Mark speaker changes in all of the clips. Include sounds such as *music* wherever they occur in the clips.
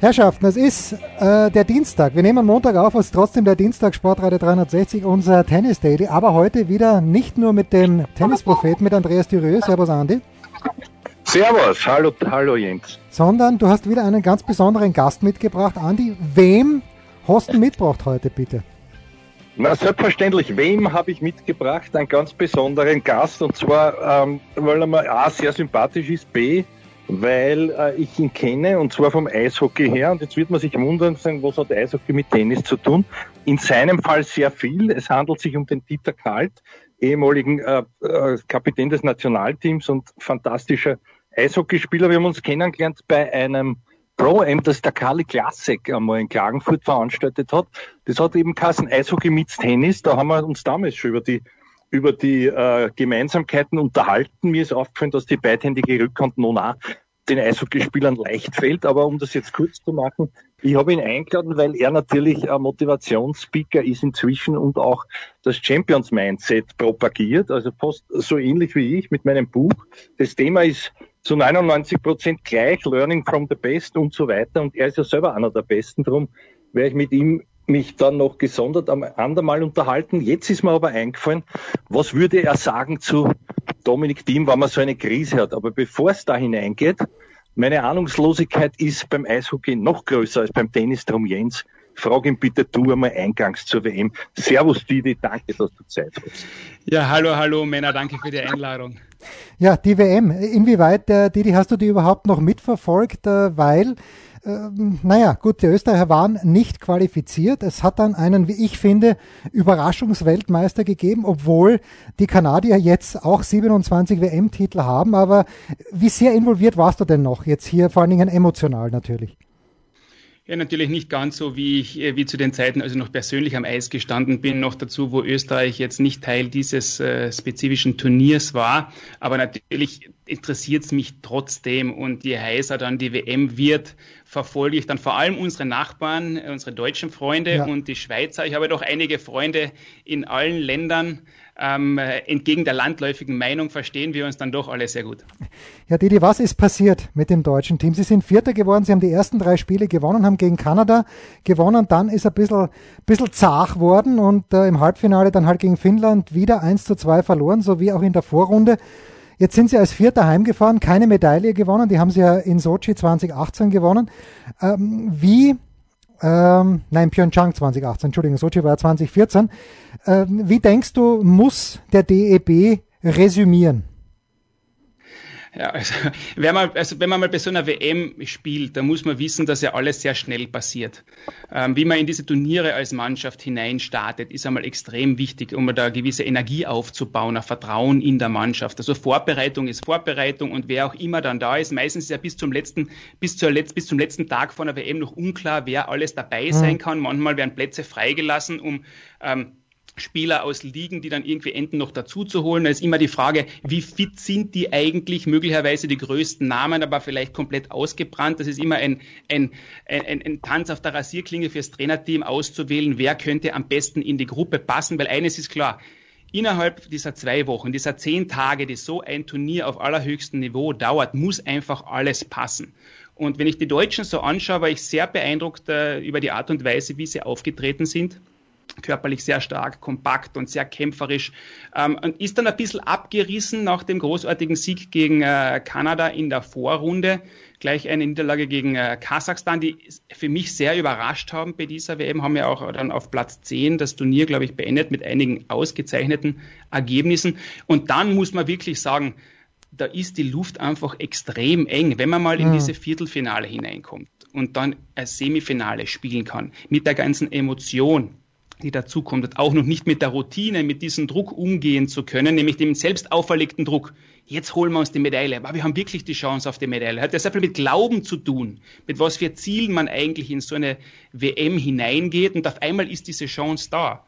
Speaker 1: Herrschaften, es ist äh, der Dienstag. Wir nehmen Montag auf, es ist trotzdem der Dienstag, Sportradio 360, unser Tennis Daily. Aber heute wieder nicht nur mit dem Tennispropheten, mit Andreas Thüreux. Servus, Andi.
Speaker 2: Servus, hallo, hallo Jens.
Speaker 1: Sondern du hast wieder einen ganz besonderen Gast mitgebracht. Andi, wem hast du mitgebracht heute, bitte?
Speaker 2: Na, selbstverständlich, wem habe ich mitgebracht? Einen ganz besonderen Gast. Und zwar, ähm, weil er mal A, sehr sympathisch ist, B, weil äh, ich ihn kenne und zwar vom Eishockey her. Und jetzt wird man sich wundern, sagen, was hat Eishockey mit Tennis zu tun? In seinem Fall sehr viel. Es handelt sich um den Dieter Kalt, ehemaligen äh, äh, Kapitän des Nationalteams und fantastischer Eishockeyspieler. Wir haben uns kennengelernt bei einem Pro-Am, das der Kali Classic einmal in Klagenfurt veranstaltet hat. Das hat eben Kassen Eishockey mit Tennis. Da haben wir uns damals schon über die über die äh, Gemeinsamkeiten unterhalten. Mir ist aufgefallen, dass die beidhändige Rückhand nun auch den Eishockeyspielern leicht fällt. Aber um das jetzt kurz zu machen, ich habe ihn eingeladen, weil er natürlich ein Motivationsspeaker ist inzwischen und auch das Champions Mindset propagiert. Also fast so ähnlich wie ich mit meinem Buch. Das Thema ist zu 99 Prozent gleich, Learning from the Best und so weiter. Und er ist ja selber einer der Besten. Darum werde ich mit ihm mich dann noch gesondert am andermal unterhalten. Jetzt ist mir aber eingefallen, was würde er sagen zu Dominik Thiem, wenn man so eine Krise hat. Aber bevor es da hineingeht, meine Ahnungslosigkeit ist beim Eishockey noch größer als beim Tennis. Drum Jens, frag ihn bitte du einmal eingangs zur WM. Servus Didi, danke, dass du Zeit hast.
Speaker 3: Ja, hallo, hallo Männer, danke für die Einladung.
Speaker 1: Ja, die WM, inwieweit, äh, Didi, hast du die überhaupt noch mitverfolgt? Äh, weil ähm, naja, gut, die Österreicher waren nicht qualifiziert. Es hat dann einen, wie ich finde, Überraschungsweltmeister gegeben, obwohl die Kanadier jetzt auch 27 WM-Titel haben. Aber wie sehr involviert warst du denn noch jetzt hier, vor allen Dingen emotional natürlich?
Speaker 3: Ja, natürlich nicht ganz so, wie ich äh, wie zu den Zeiten, also noch persönlich am Eis gestanden bin, noch dazu, wo Österreich jetzt nicht Teil dieses äh, spezifischen Turniers war. Aber natürlich interessiert es mich trotzdem und je heißer dann die WM wird, verfolge ich dann vor allem unsere Nachbarn, äh, unsere deutschen Freunde ja. und die Schweizer. Ich habe doch einige Freunde in allen Ländern ähm, entgegen der landläufigen Meinung verstehen wir uns dann doch alle sehr gut.
Speaker 1: Ja, Didi, was ist passiert mit dem deutschen Team? Sie sind Vierter geworden, Sie haben die ersten drei Spiele gewonnen, haben gegen Kanada gewonnen, dann ist ein bisschen, bisschen zart worden und äh, im Halbfinale dann halt gegen Finnland wieder 1 zu 2 verloren, so wie auch in der Vorrunde. Jetzt sind sie als Vierter heimgefahren, keine Medaille gewonnen, die haben sie ja in Sochi 2018 gewonnen. Ähm, wie ähm, nein, Pyeongchang 2018, Entschuldigung, Sochi war 2014. Ähm, wie denkst du, muss der DEB resümieren?
Speaker 3: Ja, also, wenn man, also wenn man mal bei so einer WM spielt, dann muss man wissen, dass ja alles sehr schnell passiert. Ähm, wie man in diese Turniere als Mannschaft hineinstartet, ist einmal extrem wichtig, um da eine gewisse Energie aufzubauen, ein Vertrauen in der Mannschaft. Also Vorbereitung ist Vorbereitung und wer auch immer dann da ist, meistens ist ja bis zum letzten, bis, zur Letz-, bis zum letzten Tag von der WM noch unklar, wer alles dabei sein mhm. kann. Manchmal werden Plätze freigelassen, um ähm, Spieler aus Ligen, die dann irgendwie enden, noch dazu zu holen. Da ist immer die Frage, wie fit sind die eigentlich? Möglicherweise die größten Namen, aber vielleicht komplett ausgebrannt. Das ist immer ein, ein, ein, ein Tanz auf der Rasierklinge fürs Trainerteam auszuwählen, wer könnte am besten in die Gruppe passen, weil eines ist klar, innerhalb dieser zwei Wochen, dieser zehn Tage, die so ein Turnier auf allerhöchstem Niveau dauert, muss einfach alles passen. Und wenn ich die Deutschen so anschaue, war ich sehr beeindruckt äh, über die Art und Weise, wie sie aufgetreten sind körperlich sehr stark, kompakt und sehr kämpferisch ähm, und ist dann ein bisschen abgerissen nach dem großartigen Sieg gegen äh, Kanada in der Vorrunde. Gleich eine Niederlage gegen äh, Kasachstan, die für mich sehr überrascht haben bei dieser WM, haben ja auch dann auf Platz 10 das Turnier, glaube ich, beendet mit einigen ausgezeichneten Ergebnissen. Und dann muss man wirklich sagen, da ist die Luft einfach extrem eng, wenn man mal in diese Viertelfinale hineinkommt und dann ein Semifinale spielen kann, mit der ganzen Emotion, die dazukommt, auch noch nicht mit der Routine, mit diesem Druck umgehen zu können, nämlich dem selbst auferlegten Druck. Jetzt holen wir uns die Medaille, aber wir haben wirklich die Chance auf die Medaille. Hat ja sehr viel mit Glauben zu tun, mit was für Zielen man eigentlich in so eine WM hineingeht und auf einmal ist diese Chance da.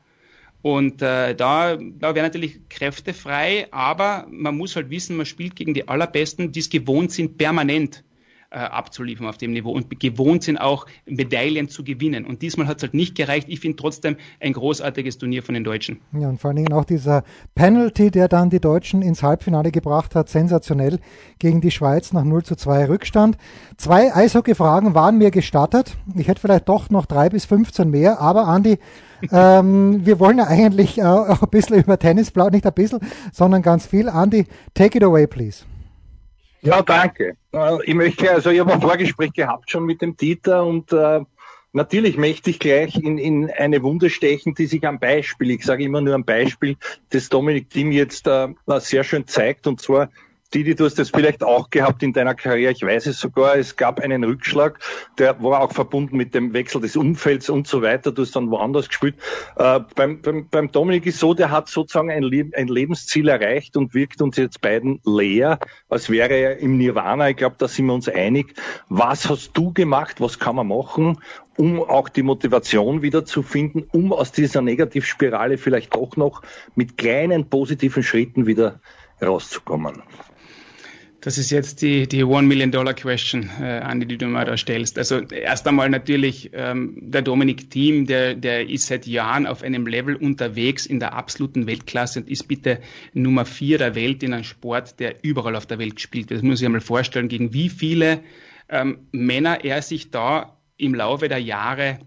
Speaker 3: Und äh, da, da wären natürlich Kräfte frei, aber man muss halt wissen, man spielt gegen die Allerbesten, die es gewohnt sind, permanent äh, abzuliefern auf dem Niveau und gewohnt sind auch Medaillen zu gewinnen. Und diesmal hat es halt nicht gereicht. Ich finde trotzdem ein großartiges Turnier von den Deutschen.
Speaker 1: Ja, und vor allen Dingen auch dieser Penalty, der dann die Deutschen ins Halbfinale gebracht hat, sensationell gegen die Schweiz nach 0 zu 2 Rückstand. Zwei Eishockey-Fragen waren mir gestattet. Ich hätte vielleicht doch noch drei bis 15 mehr, aber Andi, *laughs* ähm, wir wollen ja eigentlich äh, ein bisschen über Tennis plaudern, nicht ein bisschen, sondern ganz viel. Andi, take it away, please.
Speaker 2: Ja, danke. Äh, ich möchte, also ich habe ein Vorgespräch gehabt schon mit dem Dieter und äh, natürlich möchte ich gleich in, in eine Wunde stechen, die sich am Beispiel, ich sage immer nur am Beispiel, des Dominik Thiem jetzt äh, sehr schön zeigt und zwar Didi, du hast das vielleicht auch gehabt in deiner Karriere. Ich weiß es sogar. Es gab einen Rückschlag, der war auch verbunden mit dem Wechsel des Umfelds und so weiter. Du hast dann woanders gespielt. Äh, beim, beim, beim Dominik ist so, der hat sozusagen ein, Le ein Lebensziel erreicht und wirkt uns jetzt beiden leer, als wäre er im Nirvana. Ich glaube, da sind wir uns einig. Was hast du gemacht? Was kann man machen? um auch die Motivation wieder zu finden, um aus dieser Negativspirale vielleicht doch noch mit kleinen positiven Schritten wieder rauszukommen.
Speaker 3: Das ist jetzt die, die One Million Dollar Question, äh, Andi, die du mal da stellst. Also erst einmal natürlich ähm, der Dominik Thiem, der, der ist seit Jahren auf einem Level unterwegs in der absoluten Weltklasse und ist bitte Nummer vier der Welt in einem Sport, der überall auf der Welt spielt. Das muss ich einmal vorstellen, gegen wie viele ähm, Männer er sich da im Laufe der Jahre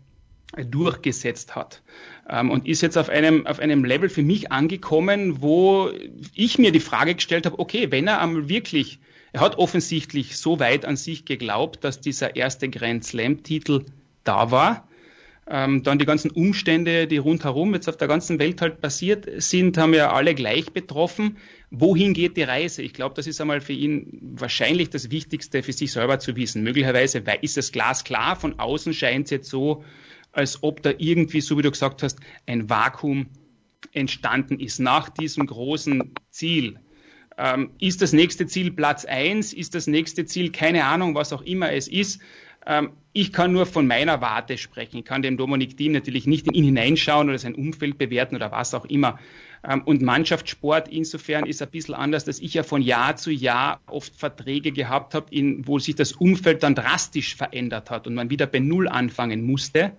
Speaker 3: durchgesetzt hat ähm, und ist jetzt auf einem, auf einem Level für mich angekommen, wo ich mir die Frage gestellt habe, okay, wenn er einmal wirklich, er hat offensichtlich so weit an sich geglaubt, dass dieser erste Grand Slam-Titel da war, ähm, dann die ganzen Umstände, die rundherum jetzt auf der ganzen Welt halt passiert sind, haben ja alle gleich betroffen. Wohin geht die Reise? Ich glaube, das ist einmal für ihn wahrscheinlich das Wichtigste für sich selber zu wissen. Möglicherweise ist es glasklar, von außen scheint es jetzt so, als ob da irgendwie, so wie du gesagt hast, ein Vakuum entstanden ist nach diesem großen Ziel. Ähm, ist das nächste Ziel Platz eins? Ist das nächste Ziel keine Ahnung, was auch immer es ist? Ähm, ich kann nur von meiner Warte sprechen. Ich kann dem Dominik Diem natürlich nicht in ihn hineinschauen oder sein Umfeld bewerten oder was auch immer. Ähm, und Mannschaftssport insofern ist ein bisschen anders, dass ich ja von Jahr zu Jahr oft Verträge gehabt habe, wo sich das Umfeld dann drastisch verändert hat und man wieder bei Null anfangen musste.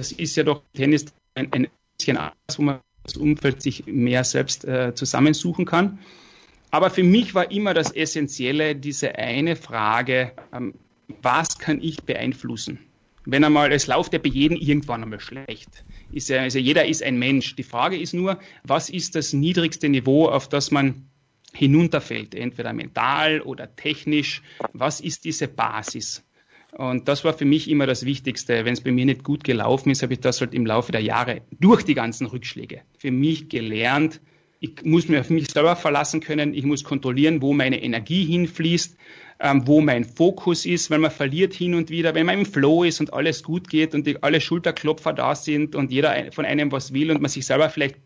Speaker 3: Das ist ja doch Tennis ein, ein bisschen anders, wo man das Umfeld sich mehr selbst äh, zusammensuchen kann. Aber für mich war immer das Essentielle diese eine Frage, ähm, was kann ich beeinflussen? Wenn einmal, es läuft ja bei jedem irgendwann einmal schlecht. Ist ja, also jeder ist ein Mensch. Die Frage ist nur, was ist das niedrigste Niveau, auf das man hinunterfällt, entweder mental oder technisch? Was ist diese Basis? Und das war für mich immer das Wichtigste. Wenn es bei mir nicht gut gelaufen ist, habe ich das halt im Laufe der Jahre durch die ganzen Rückschläge für mich gelernt. Ich muss mir auf mich selber verlassen können. Ich muss kontrollieren, wo meine Energie hinfließt, ähm, wo mein Fokus ist, weil man verliert hin und wieder, wenn man im Flow ist und alles gut geht und die, alle Schulterklopfer da sind und jeder von einem was will und man sich selber vielleicht,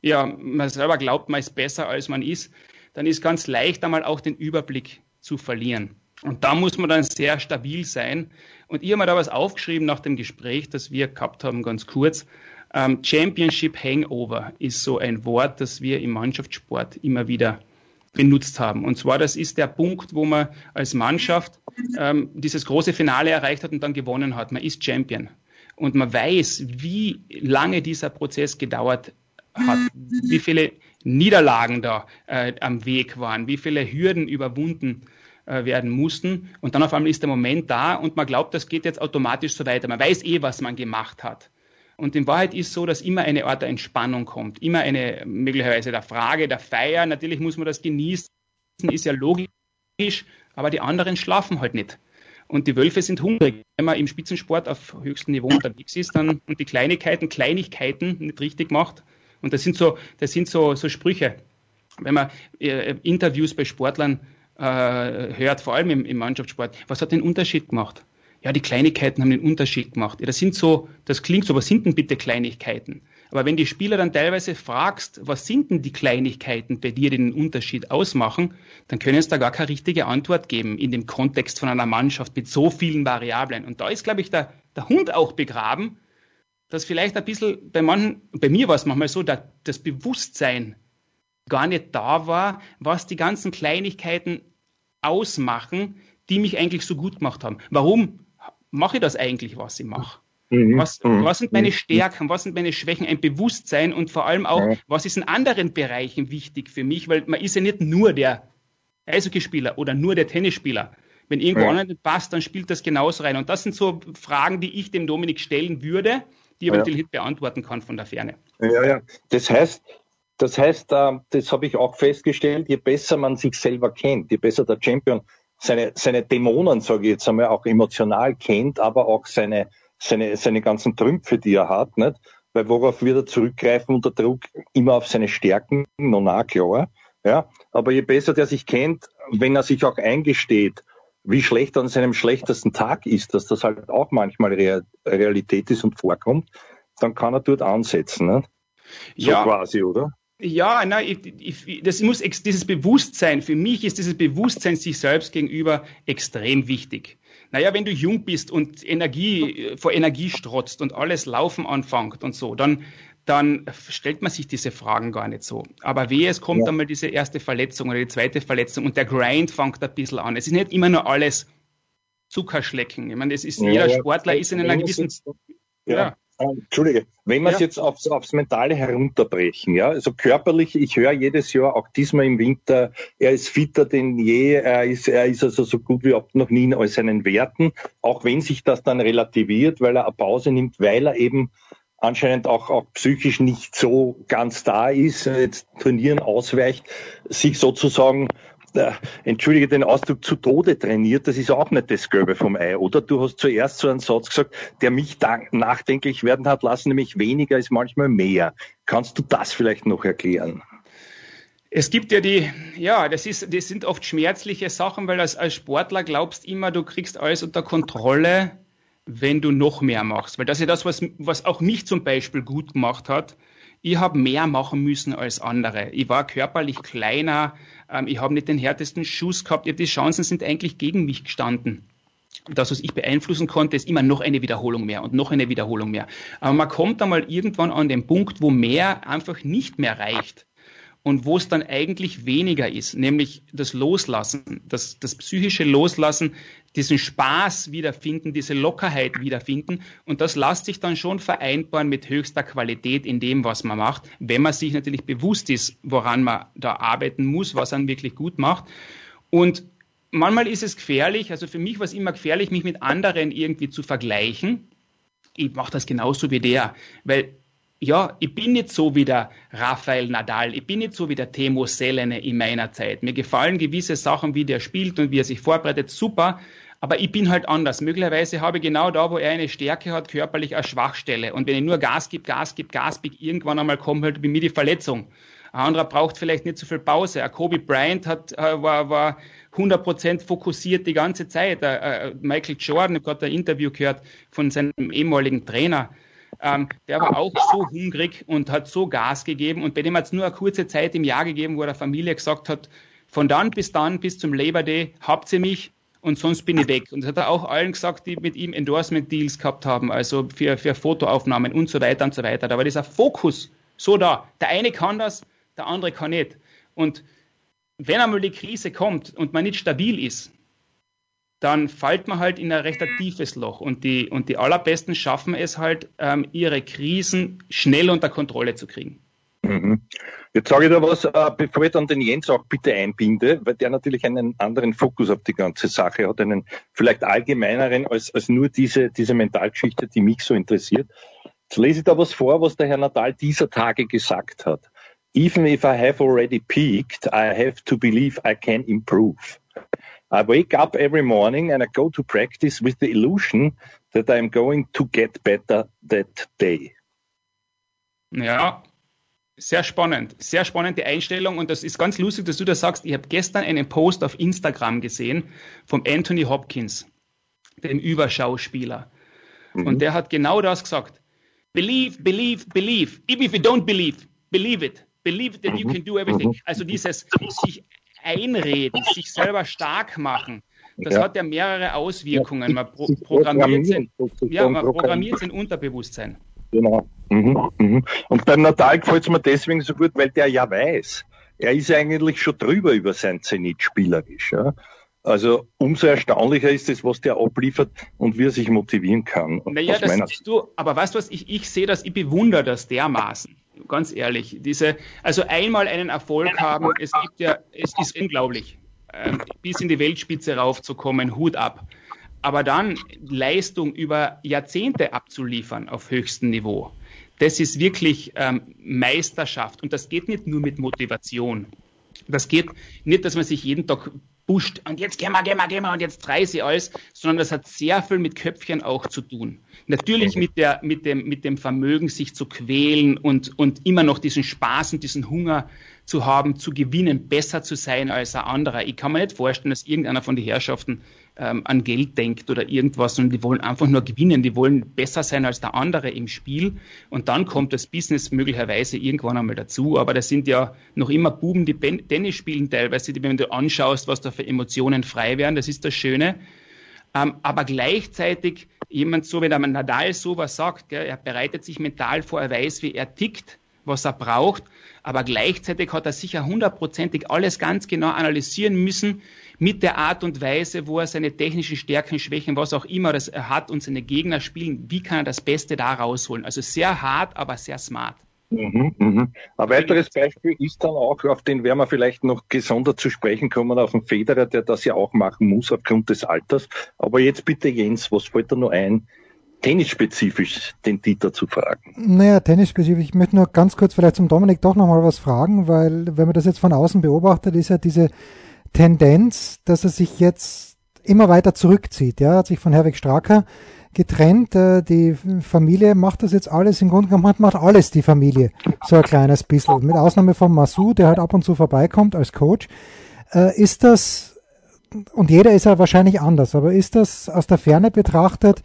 Speaker 3: ja, man selber glaubt, man ist besser als man ist, dann ist ganz leicht einmal auch den Überblick zu verlieren. Und da muss man dann sehr stabil sein. Und ich habe mir da was aufgeschrieben nach dem Gespräch, das wir gehabt haben, ganz kurz. Ähm, Championship Hangover ist so ein Wort, das wir im Mannschaftssport immer wieder benutzt haben. Und zwar, das ist der Punkt, wo man als Mannschaft ähm, dieses große Finale erreicht hat und dann gewonnen hat. Man ist Champion. Und man weiß, wie lange dieser Prozess gedauert hat, wie viele Niederlagen da äh, am Weg waren, wie viele Hürden überwunden äh, werden mussten. Und dann auf einmal ist der Moment da und man glaubt, das geht jetzt automatisch so weiter. Man weiß eh, was man gemacht hat. Und in Wahrheit ist so, dass immer eine Art der Entspannung kommt, immer eine möglicherweise der Frage, der Feier. Natürlich muss man das genießen, ist ja logisch, aber die anderen schlafen halt nicht. Und die Wölfe sind hungrig. Wenn man im Spitzensport auf höchstem Niveau unterwegs ist dann, und die Kleinigkeiten, Kleinigkeiten nicht richtig macht, und das sind so, das sind so, so Sprüche. Wenn man äh, Interviews bei Sportlern äh, hört, vor allem im, im Mannschaftssport, was hat den Unterschied gemacht? Ja, die Kleinigkeiten haben den Unterschied gemacht. Ja, das sind so, das klingt so, was sind denn bitte Kleinigkeiten? Aber wenn die Spieler dann teilweise fragst, was sind denn die Kleinigkeiten bei dir, die den Unterschied ausmachen, dann können es da gar keine richtige Antwort geben in dem Kontext von einer Mannschaft mit so vielen Variablen. Und da ist, glaube ich, der, der Hund auch begraben, dass vielleicht ein bisschen bei manchen, bei mir war es manchmal so, das Bewusstsein gar nicht da war, was die ganzen Kleinigkeiten ausmachen, die mich eigentlich so gut gemacht haben. Warum mache ich das eigentlich, was ich mache? Mhm. Was, mhm. was, sind meine. Stärken, was sind meine Schwächen, ein Bewusstsein und vor allem auch, was ist in anderen Bereichen wichtig für mich, weil man ist ja nicht nur der Eishockeyspieler oder nur der Tennisspieler. Wenn irgendwo ja. nicht passt, dann spielt das genauso rein. Und das sind so Fragen, die ich dem Dominik stellen würde, die er ja. natürlich beantworten kann von der Ferne.
Speaker 2: Ja, ja. Das heißt, das heißt, äh, das habe ich auch festgestellt, je besser man sich selber kennt, je besser der Champion seine, seine Dämonen, sage ich jetzt einmal, auch emotional kennt, aber auch seine, seine, seine ganzen Trümpfe, die er hat, nicht? Weil worauf wird er zurückgreifen unter Druck? Immer auf seine Stärken, no na klar. Ja, aber je besser der sich kennt, wenn er sich auch eingesteht, wie schlecht an seinem schlechtesten Tag ist, dass das halt auch manchmal Realität ist und vorkommt, dann kann er dort ansetzen. Ne?
Speaker 3: So ja. quasi, oder? Ja, nein, ich, ich, das muss dieses Bewusstsein, für mich ist dieses Bewusstsein sich selbst gegenüber extrem wichtig. Naja, wenn du jung bist und Energie vor Energie strotzt und alles laufen anfängt und so, dann, dann stellt man sich diese Fragen gar nicht so. Aber wehe, es kommt ja. einmal diese erste Verletzung oder die zweite Verletzung und der Grind fängt ein bisschen an. Es ist nicht immer nur alles Zuckerschlecken. Ich meine, es ist, ja, jeder Sportler ist in einer gewissen,
Speaker 2: ja. Entschuldige, wenn wir es ja. jetzt aufs, aufs Mentale herunterbrechen, ja, also körperlich, ich höre jedes Jahr, auch diesmal im Winter, er ist fitter denn je, er ist, er ist also so gut wie noch nie in all seinen Werten, auch wenn sich das dann relativiert, weil er eine Pause nimmt, weil er eben anscheinend auch, auch psychisch nicht so ganz da ist, jetzt trainieren ausweicht, sich sozusagen entschuldige den Ausdruck, zu Tode trainiert, das ist auch nicht das Gelbe vom Ei, oder? Du hast zuerst so einen Satz gesagt, der mich nachdenklich werden hat lassen, nämlich weniger ist manchmal mehr. Kannst du das vielleicht noch erklären?
Speaker 3: Es gibt ja die, ja, das ist, das sind oft schmerzliche Sachen, weil als, als Sportler glaubst immer, du kriegst alles unter Kontrolle, wenn du noch mehr machst. Weil das ist ja das, was, was auch mich zum Beispiel gut gemacht hat. Ich habe mehr machen müssen als andere. Ich war körperlich kleiner, ähm, ich habe nicht den härtesten Schuss gehabt, die Chancen sind eigentlich gegen mich gestanden. Das, was ich beeinflussen konnte, ist immer noch eine Wiederholung mehr und noch eine Wiederholung mehr. Aber man kommt einmal irgendwann an den Punkt, wo mehr einfach nicht mehr reicht und wo es dann eigentlich weniger ist, nämlich das Loslassen, das, das psychische Loslassen, diesen Spaß wiederfinden, diese Lockerheit wiederfinden. Und das lässt sich dann schon vereinbaren mit höchster Qualität in dem, was man macht, wenn man sich natürlich bewusst ist, woran man da arbeiten muss, was man wirklich gut macht. Und manchmal ist es gefährlich, also für mich war es immer gefährlich, mich mit anderen irgendwie zu vergleichen. Ich mache das genauso wie der, weil ja, ich bin nicht so wie der Rafael Nadal, ich bin nicht so wie der Temo Selene in meiner Zeit. Mir gefallen gewisse Sachen, wie der spielt und wie er sich vorbereitet, super, aber ich bin halt anders. Möglicherweise habe ich genau da, wo er eine Stärke hat, körperlich eine Schwachstelle. Und wenn ich nur Gas gebe, Gas gebe, Gas gebe, irgendwann einmal kommt halt bei mir die Verletzung. Ein anderer braucht vielleicht nicht so viel Pause. Ein Kobe Bryant hat, äh, war, war 100% fokussiert die ganze Zeit. Äh, Michael Jordan, ich habe gerade ein Interview gehört von seinem ehemaligen Trainer ähm, der war auch so hungrig und hat so Gas gegeben. Und bei dem hat es nur eine kurze Zeit im Jahr gegeben, wo der Familie gesagt hat, von dann bis dann, bis zum Labor Day, habt ihr mich und sonst bin ich weg. Und das hat er auch allen gesagt, die mit ihm Endorsement-Deals gehabt haben, also für, für Fotoaufnahmen und so weiter und so weiter. Da war dieser Fokus so da. Der eine kann das, der andere kann nicht. Und wenn einmal die Krise kommt und man nicht stabil ist, dann fällt man halt in ein recht tiefes Loch. Und die, und die allerbesten schaffen es halt, ähm, ihre Krisen schnell unter Kontrolle zu kriegen.
Speaker 2: Mhm. Jetzt sage ich da was, äh, bevor ich dann den Jens auch bitte einbinde, weil der natürlich einen anderen Fokus auf die ganze Sache hat, einen vielleicht allgemeineren als, als nur diese, diese Mentalgeschichte, die mich so interessiert. Jetzt lese ich da was vor, was der Herr Natal dieser Tage gesagt hat. Even if I have already peaked, I have to believe I can improve. I wake up every morning and I go to practice with the illusion that I'm going to get better that day.
Speaker 3: Ja, sehr spannend. Sehr spannende Einstellung und das ist ganz lustig, dass du das sagst. Ich habe gestern einen Post auf Instagram gesehen vom Anthony Hopkins, dem Überschauspieler. Mhm. Und der hat genau das gesagt. Believe, believe, believe. Even if you don't believe, believe it. Believe that you mhm. can do everything. Mhm. Also dieses sich einreden, sich selber stark machen, das ja. hat ja mehrere Auswirkungen. Man pro programmiert, sein, ja, man programmiert sein Unterbewusstsein.
Speaker 2: Genau. Mhm, mhm. Und beim Natal gefällt es mir deswegen so gut, weil der ja weiß, er ist eigentlich schon drüber über sein Zenit spielerisch. Ja? Also umso erstaunlicher ist es, was der abliefert und wie er sich motivieren kann.
Speaker 3: Naja, das siehst du, aber weißt du was, ich, ich sehe das, ich bewundere das dermaßen. Ganz ehrlich. Diese, also einmal einen Erfolg haben, es gibt ja, es ist unglaublich. Ähm, bis in die Weltspitze raufzukommen, Hut ab. Aber dann Leistung über Jahrzehnte abzuliefern auf höchstem Niveau, das ist wirklich ähm, Meisterschaft. Und das geht nicht nur mit Motivation. Das geht nicht, dass man sich jeden Tag pusht und jetzt gehen wir, gehen wir, gehen wir und jetzt reiße ich alles, sondern das hat sehr viel mit Köpfchen auch zu tun. Natürlich mit, der, mit, dem, mit dem Vermögen, sich zu quälen und, und immer noch diesen Spaß und diesen Hunger zu haben, zu gewinnen, besser zu sein als ein anderer. Ich kann mir nicht vorstellen, dass irgendeiner von den Herrschaften ähm, an Geld denkt oder irgendwas, sondern die wollen einfach nur gewinnen, die wollen besser sein als der andere im Spiel. Und dann kommt das Business möglicherweise irgendwann einmal dazu, aber das sind ja noch immer Buben, die ben Tennis spielen teilweise, die, wenn du anschaust, was da für Emotionen frei werden, das ist das Schöne, ähm, aber gleichzeitig jemand so, wenn der Nadal sowas sagt, gell, er bereitet sich mental vor, er weiß, wie er tickt, was er braucht, aber gleichzeitig hat er sicher hundertprozentig alles ganz genau analysieren müssen mit der Art und Weise, wo er seine technischen Stärken, Schwächen, was auch immer das er hat und seine Gegner spielen, wie kann er das Beste da rausholen? Also sehr hart, aber sehr smart.
Speaker 2: Mhm, mhm. Ein weiteres Beispiel ist dann auch, auf den werden wir vielleicht noch gesondert zu sprechen kommen, auf den Federer, der das ja auch machen muss aufgrund des Alters. Aber jetzt bitte Jens, was fällt da noch ein, tennisspezifisch den Dieter zu fragen?
Speaker 1: Naja, tennisspezifisch. Ich möchte nur ganz kurz vielleicht zum Dominik doch nochmal was fragen, weil wenn man das jetzt von außen beobachtet, ist ja diese Tendenz, dass er sich jetzt immer weiter zurückzieht. Ja, hat sich von Herwig Straker getrennt. Äh, die Familie macht das jetzt alles, im Grunde genommen macht alles die Familie. So ein kleines bisschen. Mit Ausnahme von Masu, der halt ab und zu vorbeikommt als Coach. Äh, ist das, und jeder ist ja wahrscheinlich anders, aber ist das aus der Ferne betrachtet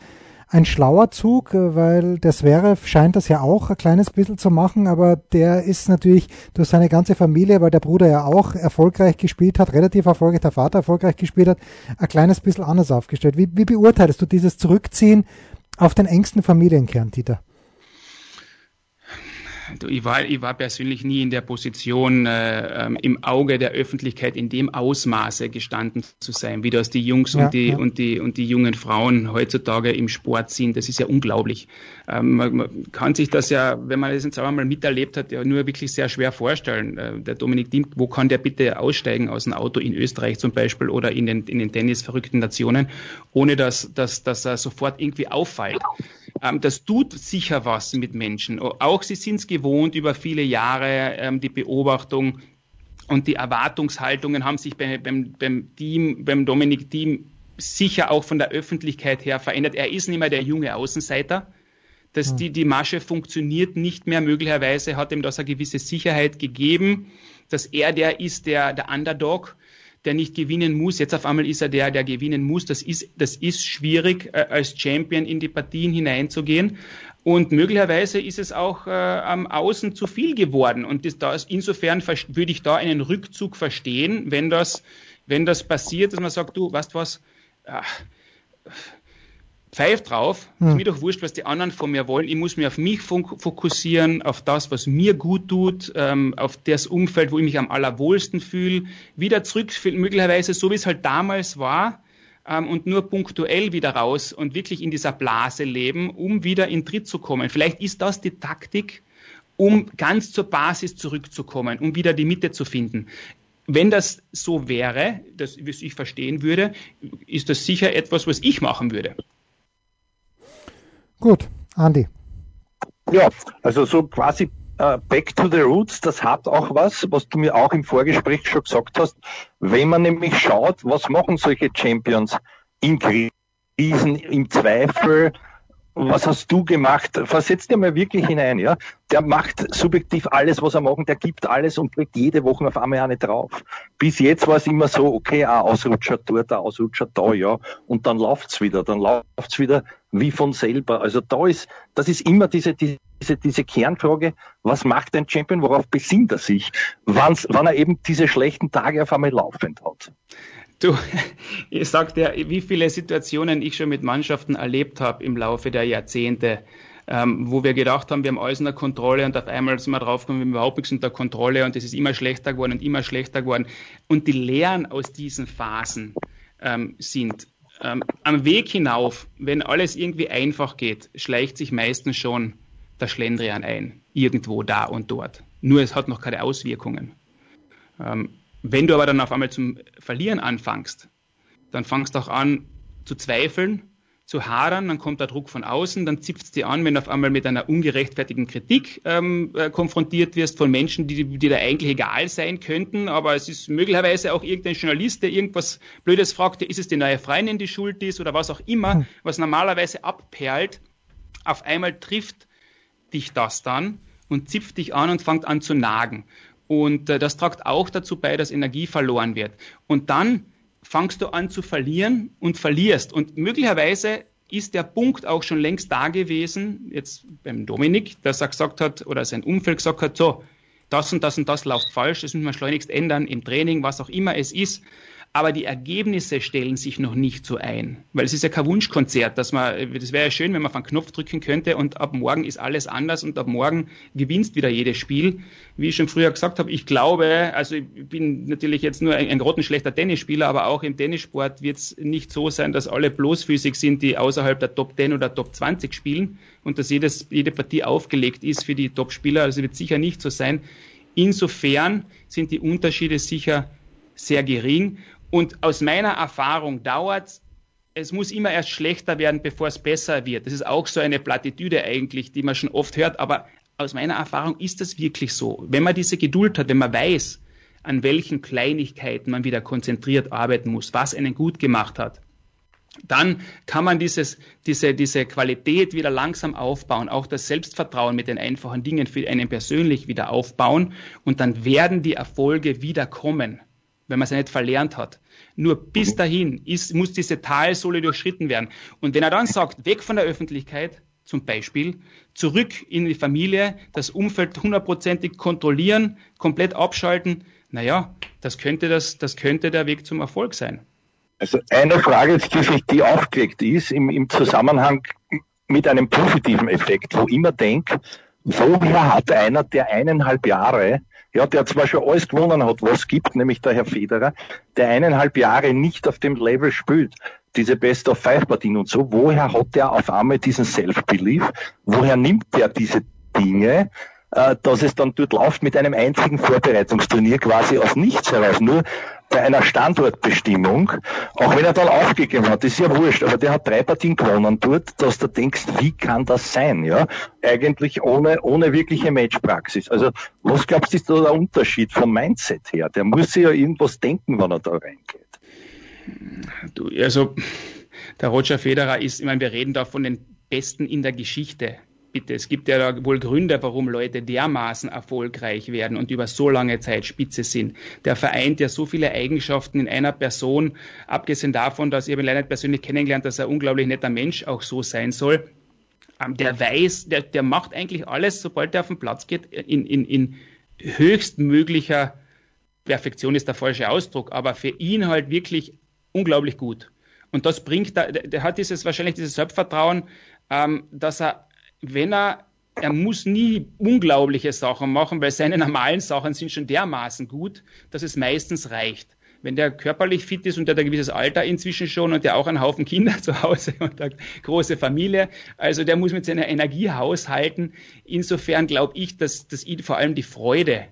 Speaker 1: ein schlauer Zug, äh, weil der Zverev scheint das ja auch ein kleines bisschen zu machen, aber der ist natürlich durch seine ganze Familie, weil der Bruder ja auch erfolgreich gespielt hat, relativ erfolgreich, der Vater erfolgreich gespielt hat, ein kleines bisschen anders aufgestellt. Wie, wie beurteilst du dieses Zurückziehen auf den engsten Familienkern, Dieter?
Speaker 3: Ich war, ich war persönlich nie in der Position, äh, ähm, im Auge der Öffentlichkeit in dem Ausmaße gestanden zu sein, wie das die Jungs ja, und, die, ja. und, die, und die jungen Frauen heutzutage im Sport sind. Das ist ja unglaublich. Ähm, man, man, kann sich das ja, wenn man das jetzt einmal miterlebt hat, ja nur wirklich sehr schwer vorstellen. Äh, der Dominik Diem, wo kann der bitte aussteigen aus dem Auto in Österreich zum Beispiel oder in den, in den tennisverrückten Nationen, ohne dass, dass, dass er sofort irgendwie auffällt? Ähm, das tut sicher was mit Menschen. Auch sie sind es gewohnt über viele Jahre, ähm, die Beobachtung und die Erwartungshaltungen haben sich bei, beim, beim Team, beim Dominik Team sicher auch von der Öffentlichkeit her verändert. Er ist nicht mehr der junge Außenseiter. Das, die, die Masche funktioniert nicht mehr. Möglicherweise hat ihm das eine gewisse Sicherheit gegeben, dass er der ist, der, der Underdog der nicht gewinnen muss. Jetzt auf einmal ist er der, der gewinnen muss. Das ist, das ist schwierig, äh, als Champion in die Partien hineinzugehen. Und möglicherweise ist es auch äh, am Außen zu viel geworden. Und das, das, insofern würde ich da einen Rückzug verstehen, wenn das, wenn das passiert, dass man sagt, du, weißt was, ach, pfeif drauf, hm. ist mir doch wurscht, was die anderen von mir wollen. Ich muss mich auf mich fokussieren, auf das, was mir gut tut, ähm, auf das Umfeld, wo ich mich am allerwohlsten fühle, wieder zurück, möglicherweise so wie es halt damals war, ähm, und nur punktuell wieder raus und wirklich in dieser Blase leben, um wieder in Tritt zu kommen. Vielleicht ist das die Taktik, um ganz zur Basis zurückzukommen, um wieder die Mitte zu finden. Wenn das so wäre, das, was ich verstehen würde, ist das sicher etwas, was ich machen würde.
Speaker 1: Gut, Andi.
Speaker 2: Ja, also so quasi uh, Back to the Roots, das hat auch was, was du mir auch im Vorgespräch schon gesagt hast. Wenn man nämlich schaut, was machen solche Champions in Krisen, im Zweifel, was hast du gemacht? Versetz dir mal wirklich hinein, ja. Der macht subjektiv alles, was er machen, der gibt alles und kriegt jede Woche auf einmal eine drauf. Bis jetzt war es immer so, okay, ein Ausrutscher dort, ein Ausrutscher da, ja. Und dann läuft's wieder, dann läuft's wieder wie von selber. Also da ist, das ist immer diese, diese, diese Kernfrage, was macht ein Champion, worauf besinnt er sich, wann er eben diese schlechten Tage auf einmal laufend hat.
Speaker 3: Du, *laughs* ich sag dir, wie viele Situationen ich schon mit Mannschaften erlebt habe im Laufe der Jahrzehnte. ähm, wo wir gedacht haben, wir haben alles unter Kontrolle und auf einmal sind wir draufgekommen, wir haben überhaupt nichts unter Kontrolle und es ist immer schlechter geworden und immer schlechter geworden. Und die Lehren aus diesen Phasen ähm, sind, ähm, am Weg hinauf, wenn alles irgendwie einfach geht, schleicht sich meistens schon der Schlendrian ein, irgendwo da und dort. Nur es hat noch keine Auswirkungen. Wenn du aber dann auf einmal zum Verlieren anfängst, dann fangst du auch an zu zweifeln, zu hadern, dann kommt der Druck von außen, dann zipft es dir an, wenn du auf einmal mit einer ungerechtfertigen Kritik ähm, äh, konfrontiert wirst von Menschen, die, die dir eigentlich egal sein könnten, aber es ist möglicherweise auch irgendein Journalist, der irgendwas Blödes fragt, ist es die neue Freundin, die schuld ist oder was auch immer, hm. was normalerweise abperlt, auf einmal trifft dich das dann und zipft dich an und fängt an zu nagen. Und äh, das tragt auch dazu bei, dass Energie verloren wird. Und dann fangst du an zu verlieren und verlierst. Und möglicherweise ist der Punkt auch schon längst da gewesen, jetzt beim Dominik, dass er gesagt hat oder sein Umfeld gesagt hat, so, das und das und das läuft falsch, das müssen wir schleunigst ändern im Training, was auch immer es ist aber die Ergebnisse stellen sich noch nicht so ein. Weil es ist ja kein Wunschkonzert, dass man, das wäre ja schön, wenn man auf einen Knopf drücken könnte und ab morgen ist alles anders und ab morgen gewinnst wieder jedes Spiel. Wie ich schon früher gesagt habe, ich glaube, also ich bin natürlich jetzt nur ein, ein grottenschlechter Tennisspieler, aber auch im Tennissport wird es nicht so sein, dass alle bloßfüßig sind, die außerhalb der Top 10 oder Top 20 spielen und dass jedes, jede Partie aufgelegt ist für die Top-Spieler. Also wird sicher nicht so sein. Insofern sind die Unterschiede sicher sehr gering. Und aus meiner Erfahrung dauert es muss immer erst schlechter werden, bevor es besser wird. Das ist auch so eine Plattitüde eigentlich, die man schon oft hört, aber aus meiner Erfahrung ist das wirklich so. Wenn man diese Geduld hat, wenn man weiß, an welchen Kleinigkeiten man wieder konzentriert arbeiten muss, was einen gut gemacht hat, dann kann man dieses, diese, diese Qualität wieder langsam aufbauen, auch das Selbstvertrauen mit den einfachen Dingen für einen persönlich wieder aufbauen und dann werden die Erfolge wieder kommen wenn man sie nicht verlernt hat. Nur bis dahin ist, muss diese Talsohle durchschritten werden. Und wenn er dann sagt, weg von der Öffentlichkeit, zum Beispiel, zurück in die Familie, das Umfeld hundertprozentig kontrollieren, komplett abschalten, naja, das könnte, das, das könnte der Weg zum Erfolg sein.
Speaker 2: Also eine Frage, die sich die aufgelegt ist, im, im Zusammenhang mit einem positiven Effekt, wo ich immer denke, woher hat einer, der eineinhalb Jahre ja, der zwar schon alles gewonnen hat, was gibt, nämlich der Herr Federer, der eineinhalb Jahre nicht auf dem Level spielt, diese Best of Five Partien und so, woher hat der auf einmal diesen Self-Belief? Woher nimmt der diese Dinge? äh, dass es dann dort läuft mit einem einzigen Vorbereitungsturnier quasi aus nichts heraus. Nur bei einer Standortbestimmung, auch wenn er dann aufgegeben hat, ist ja wurscht, aber der hat drei Partien gewonnen dort, dass du denkst, wie kann das sein, ja? Eigentlich ohne, ohne wirkliche Matchpraxis. Also, was glaubst du, ist da der Unterschied vom Mindset her? Der muss sich ja irgendwas denken, wenn er da reingeht.
Speaker 3: Du, also, der Roger Federer ist, ich meine, wir reden da von den Besten in der Geschichte bitte, es gibt ja wohl Gründe, warum Leute dermaßen erfolgreich werden und über so lange Zeit Spitze sind. Der vereint ja so viele Eigenschaften in einer Person, abgesehen davon, dass ich ihn leider nicht persönlich kennengelernt, dass er unglaublich netter Mensch auch so sein soll. Ähm, der weiß, der, der macht eigentlich alles, sobald er auf den Platz geht, in, in, in höchstmöglicher Perfektion ist der falsche Ausdruck, aber für ihn halt wirklich unglaublich gut. Und das bringt, der, der hat dieses wahrscheinlich dieses Selbstvertrauen, ähm, dass er wenn er, er muss nie unglaubliche Sachen machen, weil seine normalen Sachen sind schon dermaßen gut, dass es meistens reicht. Wenn der körperlich fit ist und der hat ein gewisses Alter inzwischen schon und der auch einen Haufen Kinder *laughs* zu Hause und eine große Familie, also der muss mit seiner Energie haushalten. Insofern glaube ich, dass, dass ihn vor allem die Freude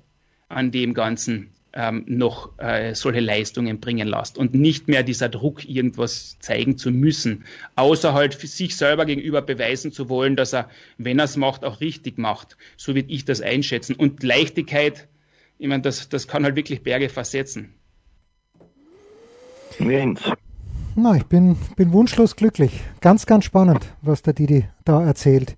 Speaker 3: an dem Ganzen ähm, noch äh, solche Leistungen bringen lässt und nicht mehr dieser Druck, irgendwas zeigen zu müssen, außer halt für sich selber gegenüber beweisen zu wollen, dass er, wenn er es macht, auch richtig macht. So würde ich das einschätzen. Und Leichtigkeit, ich meine, das, das kann halt wirklich Berge versetzen.
Speaker 1: Jens. Na, ich bin, bin wunschlos glücklich. Ganz, ganz spannend, was der Didi da erzählt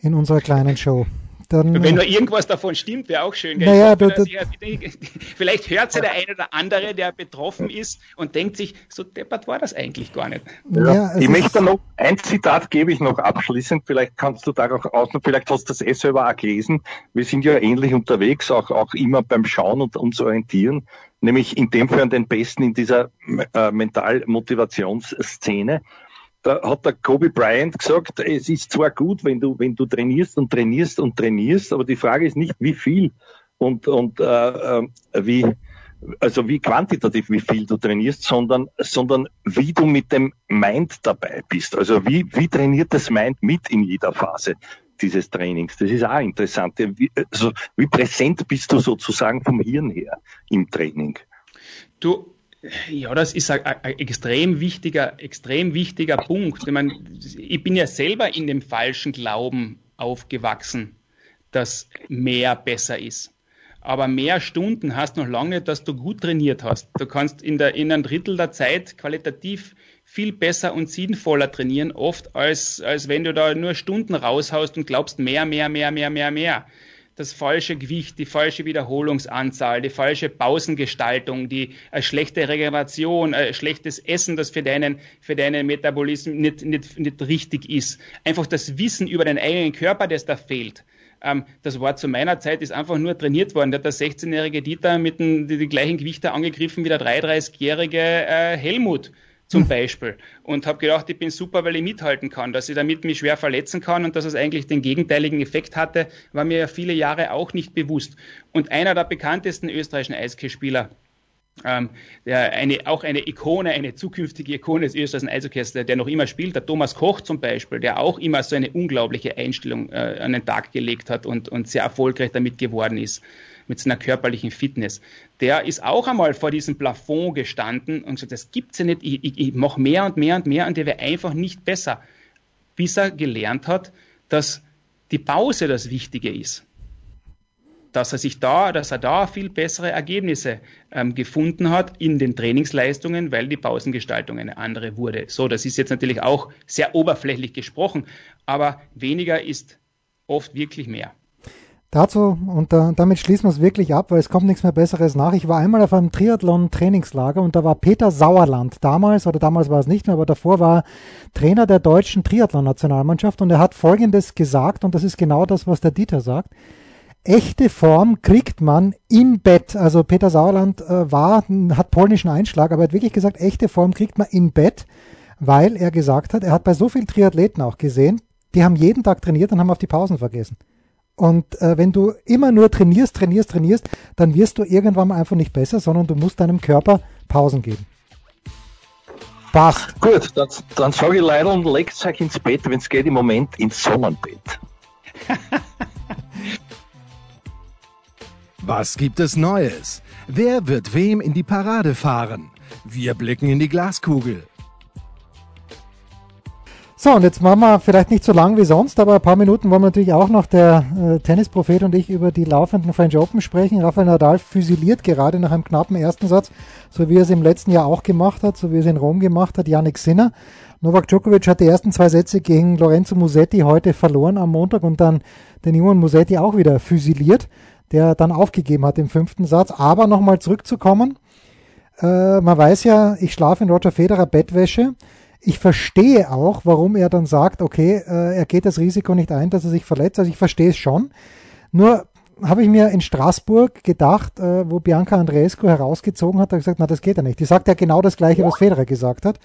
Speaker 1: in unserer kleinen Show.
Speaker 3: Dann, Wenn nur irgendwas davon stimmt, wäre auch schön.
Speaker 1: Naja, hoffe, du, *laughs*
Speaker 3: vielleicht hört ja der eine oder andere, der betroffen ist und denkt sich, so deppert war das eigentlich gar nicht.
Speaker 2: Ja, ich möchte noch, ein Zitat gebe ich noch abschließend, vielleicht kannst du darauf aus, vielleicht hast du das eh selber auch gelesen. Wir sind ja ähnlich unterwegs, auch, auch immer beim Schauen und uns orientieren, nämlich in dem Fall an den Besten in dieser äh, Mental-Motivationsszene da hat der Kobe Bryant gesagt, es ist zwar gut, wenn du, wenn du trainierst und trainierst und trainierst, aber die Frage ist nicht, wie viel und, und äh, äh, wie, also wie quantitativ, wie viel du trainierst, sondern, sondern wie du mit dem Mind dabei bist. Also wie, wie trainiert das Mind mit in jeder Phase dieses Trainings? Das ist auch interessant. Wie, also wie präsent bist du sozusagen vom Hirn her im Training?
Speaker 3: Du, ja, das ist ein, ein, extrem wichtiger, extrem wichtiger Punkt. Ich, meine, ich bin ja selber in dem falschen Glauben aufgewachsen, dass mehr besser ist. Aber mehr Stunden hast noch lange dass du gut trainiert hast. Du kannst in, der, in einem Drittel der Zeit qualitativ viel besser und sinnvoller trainieren, oft als, als wenn du da nur Stunden raushaust und glaubst mehr, mehr, mehr, mehr, mehr, mehr das falsche Gewicht, die falsche Wiederholungsanzahl, die falsche Pausengestaltung, die eine schlechte Regeneration, ein schlechtes Essen, das für deinen, für deinen Metabolismus nicht, nicht, nicht richtig ist. Einfach das Wissen über den eigenen Körper, das da fehlt. Ähm, das war zu meiner Zeit, ist einfach nur trainiert worden. Da hat der 16-jährige Dieter mit den, die, die gleichen Gewichte angegriffen wie der 33-jährige äh, Helmut zum hm. Beispiel. Und habe gedacht, ich bin super, weil ich mithalten kann, dass ich damit mich schwer verletzen kann und dass es eigentlich den gegenteiligen Effekt hatte, war mir ja viele Jahre auch nicht bewusst. Und einer der bekanntesten österreichischen Eishockeyspieler, ähm, der eine, auch eine Ikone, eine zukünftige Ikone des österreichischen Eishockeys, der, der noch immer spielt, der Thomas Koch zum Beispiel, der auch immer so eine unglaubliche Einstellung äh, an den Tag gelegt hat und, und sehr erfolgreich damit geworden ist mit seiner körperlichen Fitness, der ist auch einmal vor diesem Plafond gestanden und gesagt, das gibt's ja nicht, ich, ich, ich mache mehr und mehr und mehr und der wäre einfach nicht besser, bis er gelernt hat, dass die Pause das Wichtige ist. Dass er sich da, dass er da viel bessere Ergebnisse ähm, gefunden hat in den Trainingsleistungen, weil die Pausengestaltung eine andere wurde. So, das ist jetzt natürlich auch sehr oberflächlich gesprochen, aber weniger ist oft wirklich mehr.
Speaker 1: Dazu, und da, damit schließen wir es wirklich ab, weil es kommt nichts mehr Besseres nach. Ich war einmal auf einem Triathlon-Trainingslager und da war Peter Sauerland damals, oder damals war es nicht mehr, aber davor war Trainer der deutschen Triathlon-Nationalmannschaft und er hat Folgendes gesagt, und das ist genau das, was der Dieter sagt. Echte Form kriegt man im Bett. Also Peter Sauerland äh, war, hat polnischen Einschlag, aber er hat wirklich gesagt, echte Form kriegt man im Bett, weil er gesagt hat, er hat bei so vielen Triathleten auch gesehen, die haben jeden Tag trainiert und haben auf die Pausen vergessen. Und äh, wenn du immer nur trainierst, trainierst, trainierst, dann wirst du irgendwann mal einfach nicht besser, sondern du musst deinem Körper Pausen geben.
Speaker 2: Passt. Gut, dann, dann sage ich leider und legt euch ins Bett, wenn es geht, im Moment ins Sonnenbett. *laughs*
Speaker 4: Was gibt es Neues? Wer wird wem in die Parade fahren? Wir blicken in die Glaskugel.
Speaker 1: So, und jetzt machen wir vielleicht nicht so lang wie sonst, aber ein paar Minuten wollen wir natürlich auch noch der äh, Tennisprophet und ich über die laufenden French Open sprechen. Rafael Nadal füsiliert gerade nach einem knappen ersten Satz, so wie er es im letzten Jahr auch gemacht hat, so wie er es in Rom gemacht hat, Yannick Sinner. Novak Djokovic hat die ersten zwei Sätze gegen Lorenzo Musetti heute verloren am Montag und dann den jungen Musetti auch wieder füsiliert, der dann aufgegeben hat im fünften Satz. Aber nochmal zurückzukommen, äh, man weiß ja, ich schlafe in Roger Federer Bettwäsche ich verstehe auch, warum er dann sagt, okay, äh, er geht das Risiko nicht ein, dass er sich verletzt. Also ich verstehe es schon. Nur habe ich mir in Straßburg gedacht, äh, wo Bianca Andreescu herausgezogen hat, hat gesagt, na das geht ja nicht. Die sagt ja genau das gleiche, was Federer gesagt hat.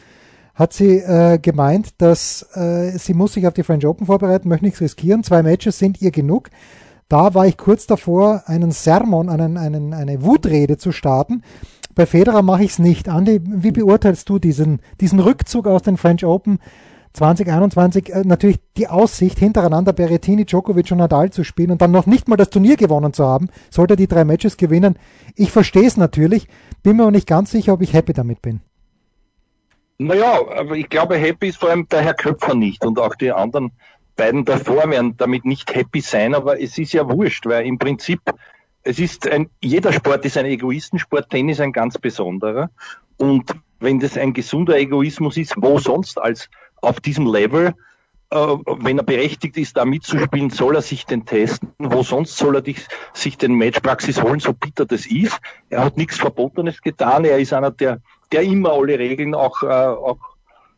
Speaker 1: Hat sie äh, gemeint, dass äh, sie muss sich auf die French Open vorbereiten, möchte nichts riskieren. Zwei Matches sind ihr genug. Da war ich kurz davor, einen Sermon, einen, einen, eine Wutrede zu starten. Bei Federer mache ich es nicht. Andi, wie beurteilst du diesen, diesen Rückzug aus den French Open 2021? Äh, natürlich die Aussicht, hintereinander Berrettini, Djokovic und Nadal zu spielen und dann noch nicht mal das Turnier gewonnen zu haben, sollte er die drei Matches gewinnen. Ich verstehe es natürlich, bin mir aber nicht ganz sicher, ob ich happy damit bin.
Speaker 2: Naja, aber ich glaube, happy ist vor allem der Herr Köpfer nicht und auch die anderen beiden davor werden damit nicht happy sein, aber es ist ja wurscht, weil im Prinzip es ist ein, jeder Sport ist ein Egoistensport, Tennis ein ganz besonderer. Und wenn das ein gesunder Egoismus ist, wo sonst als auf diesem Level, äh, wenn er berechtigt ist, da mitzuspielen, soll er sich den testen. Wo sonst soll er dich, sich den Matchpraxis holen, so bitter das ist. Er hat nichts Verbotenes getan. Er ist einer, der, der immer alle Regeln auch, äh, auch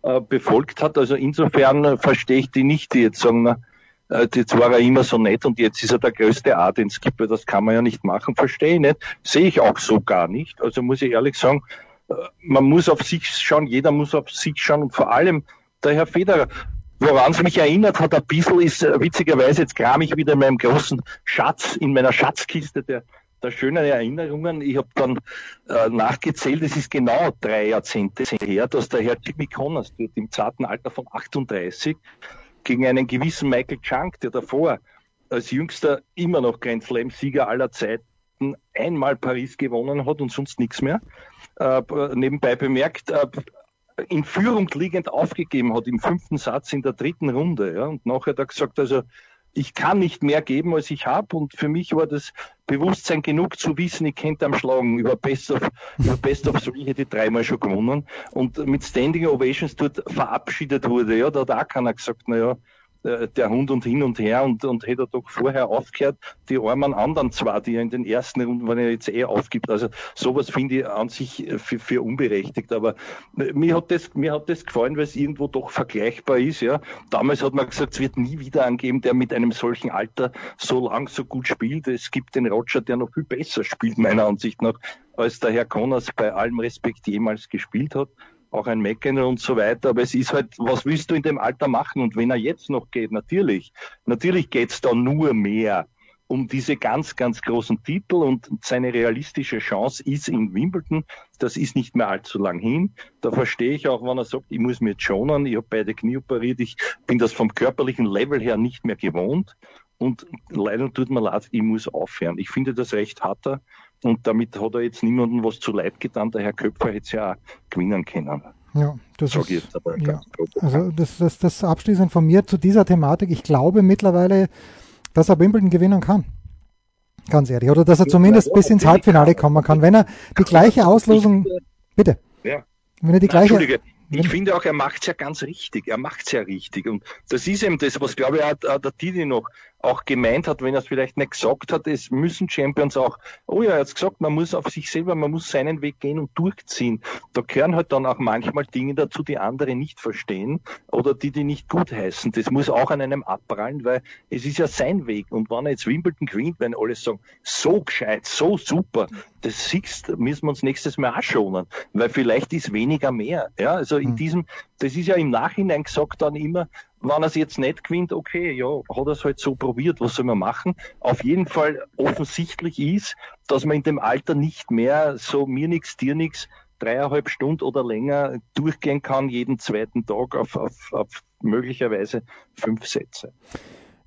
Speaker 2: äh, befolgt hat. Also insofern verstehe ich die nicht, die jetzt sagen, na, äh, jetzt war er immer so nett und jetzt ist er der größte A, den es gibt, weil das kann man ja nicht machen, verstehe ich nicht. Sehe ich auch so gar nicht. Also muss ich ehrlich sagen, äh, man muss auf sich schauen, jeder muss auf sich schauen und vor allem der Herr Federer. Woran es mich erinnert hat, ein bisschen ist äh, witzigerweise, jetzt kram ich wieder in meinem großen Schatz, in meiner Schatzkiste der, der schönen Erinnerungen. Ich habe dann äh, nachgezählt, es ist genau drei Jahrzehnte her, dass der Herr Jimmy Connors dort im zarten Alter von 38 gegen einen gewissen Michael Chunk, der davor als jüngster immer noch Grand Slam-Sieger aller Zeiten einmal Paris gewonnen hat und sonst nichts mehr. Äh, nebenbei bemerkt, äh, in Führung liegend aufgegeben hat im fünften Satz in der dritten Runde. Ja, und nachher hat er gesagt, also ich kann nicht mehr geben, als ich habe. Und für mich war das Bewusstsein genug zu wissen, ich könnte am Schlagen über Best of, über Best of Three hätte ich dreimal schon gewonnen. Und mit Standing Ovations dort verabschiedet wurde, ja, da hat auch keiner gesagt, na ja, äh, der Hund und hin und her und, und hätte er doch vorher aufgehört, die armen anderen zwar, die er in den ersten Runden, wenn er jetzt eh aufgibt. Also sowas finde ich an sich für, für unberechtigt. Aber mir hat das, mir hat das gefallen, weil es irgendwo doch vergleichbar ist. Ja. Damals hat man gesagt, es wird nie wieder angeben, der mit einem solchen Alter so lang so gut spielt. Es gibt den Roger, der noch viel besser spielt, meiner Ansicht nach, als der Herr Connors bei allem Respekt jemals gespielt hat auch ein Mecken und so weiter. Aber es ist halt, was willst du in dem Alter machen? Und wenn er jetzt noch geht, natürlich, natürlich geht's da nur mehr um diese ganz, ganz großen Titel und seine realistische Chance ist in Wimbledon. Das ist nicht mehr allzu lang hin. Da verstehe ich auch, wenn er sagt, ich muss mir jetzt schonen, ich habe beide Knie operiert, ich bin das vom körperlichen Level her nicht mehr gewohnt. Und leider tut mir leid, ich muss aufhören. Ich finde das recht harter und damit hat er jetzt niemandem was zu leid getan. Der Herr Köpfer hätte es ja auch gewinnen können.
Speaker 1: Ja, das ist, ja. also das, das, das abschließend von mir zu dieser Thematik. Ich glaube mittlerweile, dass er Wimbledon gewinnen kann. Ganz ehrlich. Oder dass er zumindest bis ins Halbfinale kommen kann. Wenn er die gleiche Auslosung, bitte.
Speaker 2: Ja. Wenn er die gleiche, Entschuldige, ich finde auch, er macht es ja ganz richtig. Er macht es ja richtig. Und das ist eben das, was, glaube ich, auch der Didi noch auch gemeint hat, wenn er es vielleicht nicht gesagt hat, es müssen Champions auch, oh ja, er hat gesagt, man muss auf sich selber, man muss seinen Weg gehen und durchziehen. Da gehören halt dann auch manchmal Dinge dazu, die andere nicht verstehen oder die die nicht gut heißen. Das muss auch an einem abprallen, weil es ist ja sein Weg. Und wenn er jetzt Wimbledon gewinnt, wenn alle sagen, so gescheit, so super, das siehst, müssen wir uns nächstes Mal auch schonen, weil vielleicht ist weniger mehr. Ja, also in hm. diesem, das ist ja im Nachhinein gesagt dann immer, wenn er es jetzt nicht gewinnt, okay, ja, hat er es halt so probiert, was soll man machen? Auf jeden Fall offensichtlich ist, dass man in dem Alter nicht mehr so mir nix, dir nix, dreieinhalb Stunden oder länger durchgehen kann, jeden zweiten Tag auf, auf, auf möglicherweise fünf Sätze.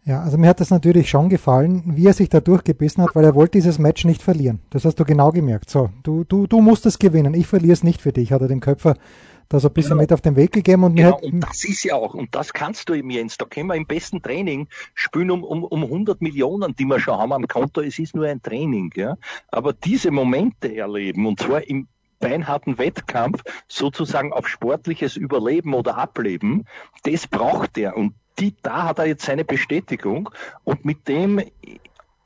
Speaker 1: Ja, also mir hat das natürlich schon gefallen, wie er sich da durchgebissen hat, weil er wollte dieses Match nicht verlieren. Das hast du genau gemerkt. So, du, du, du musst es gewinnen. Ich verliere es nicht für dich, hat er dem Köpfer da so ein bisschen genau. mit auf den Weg gegeben. Und,
Speaker 2: genau, und das ist ja auch, und das kannst du eben, Jens, da können wir im besten Training spielen um, um, um 100 Millionen, die wir schon haben am Konto. Es ist nur ein Training, ja. Aber diese Momente erleben, und zwar im beinharten Wettkampf, sozusagen auf sportliches Überleben oder Ableben, das braucht er. Und die, da hat er jetzt seine Bestätigung und mit dem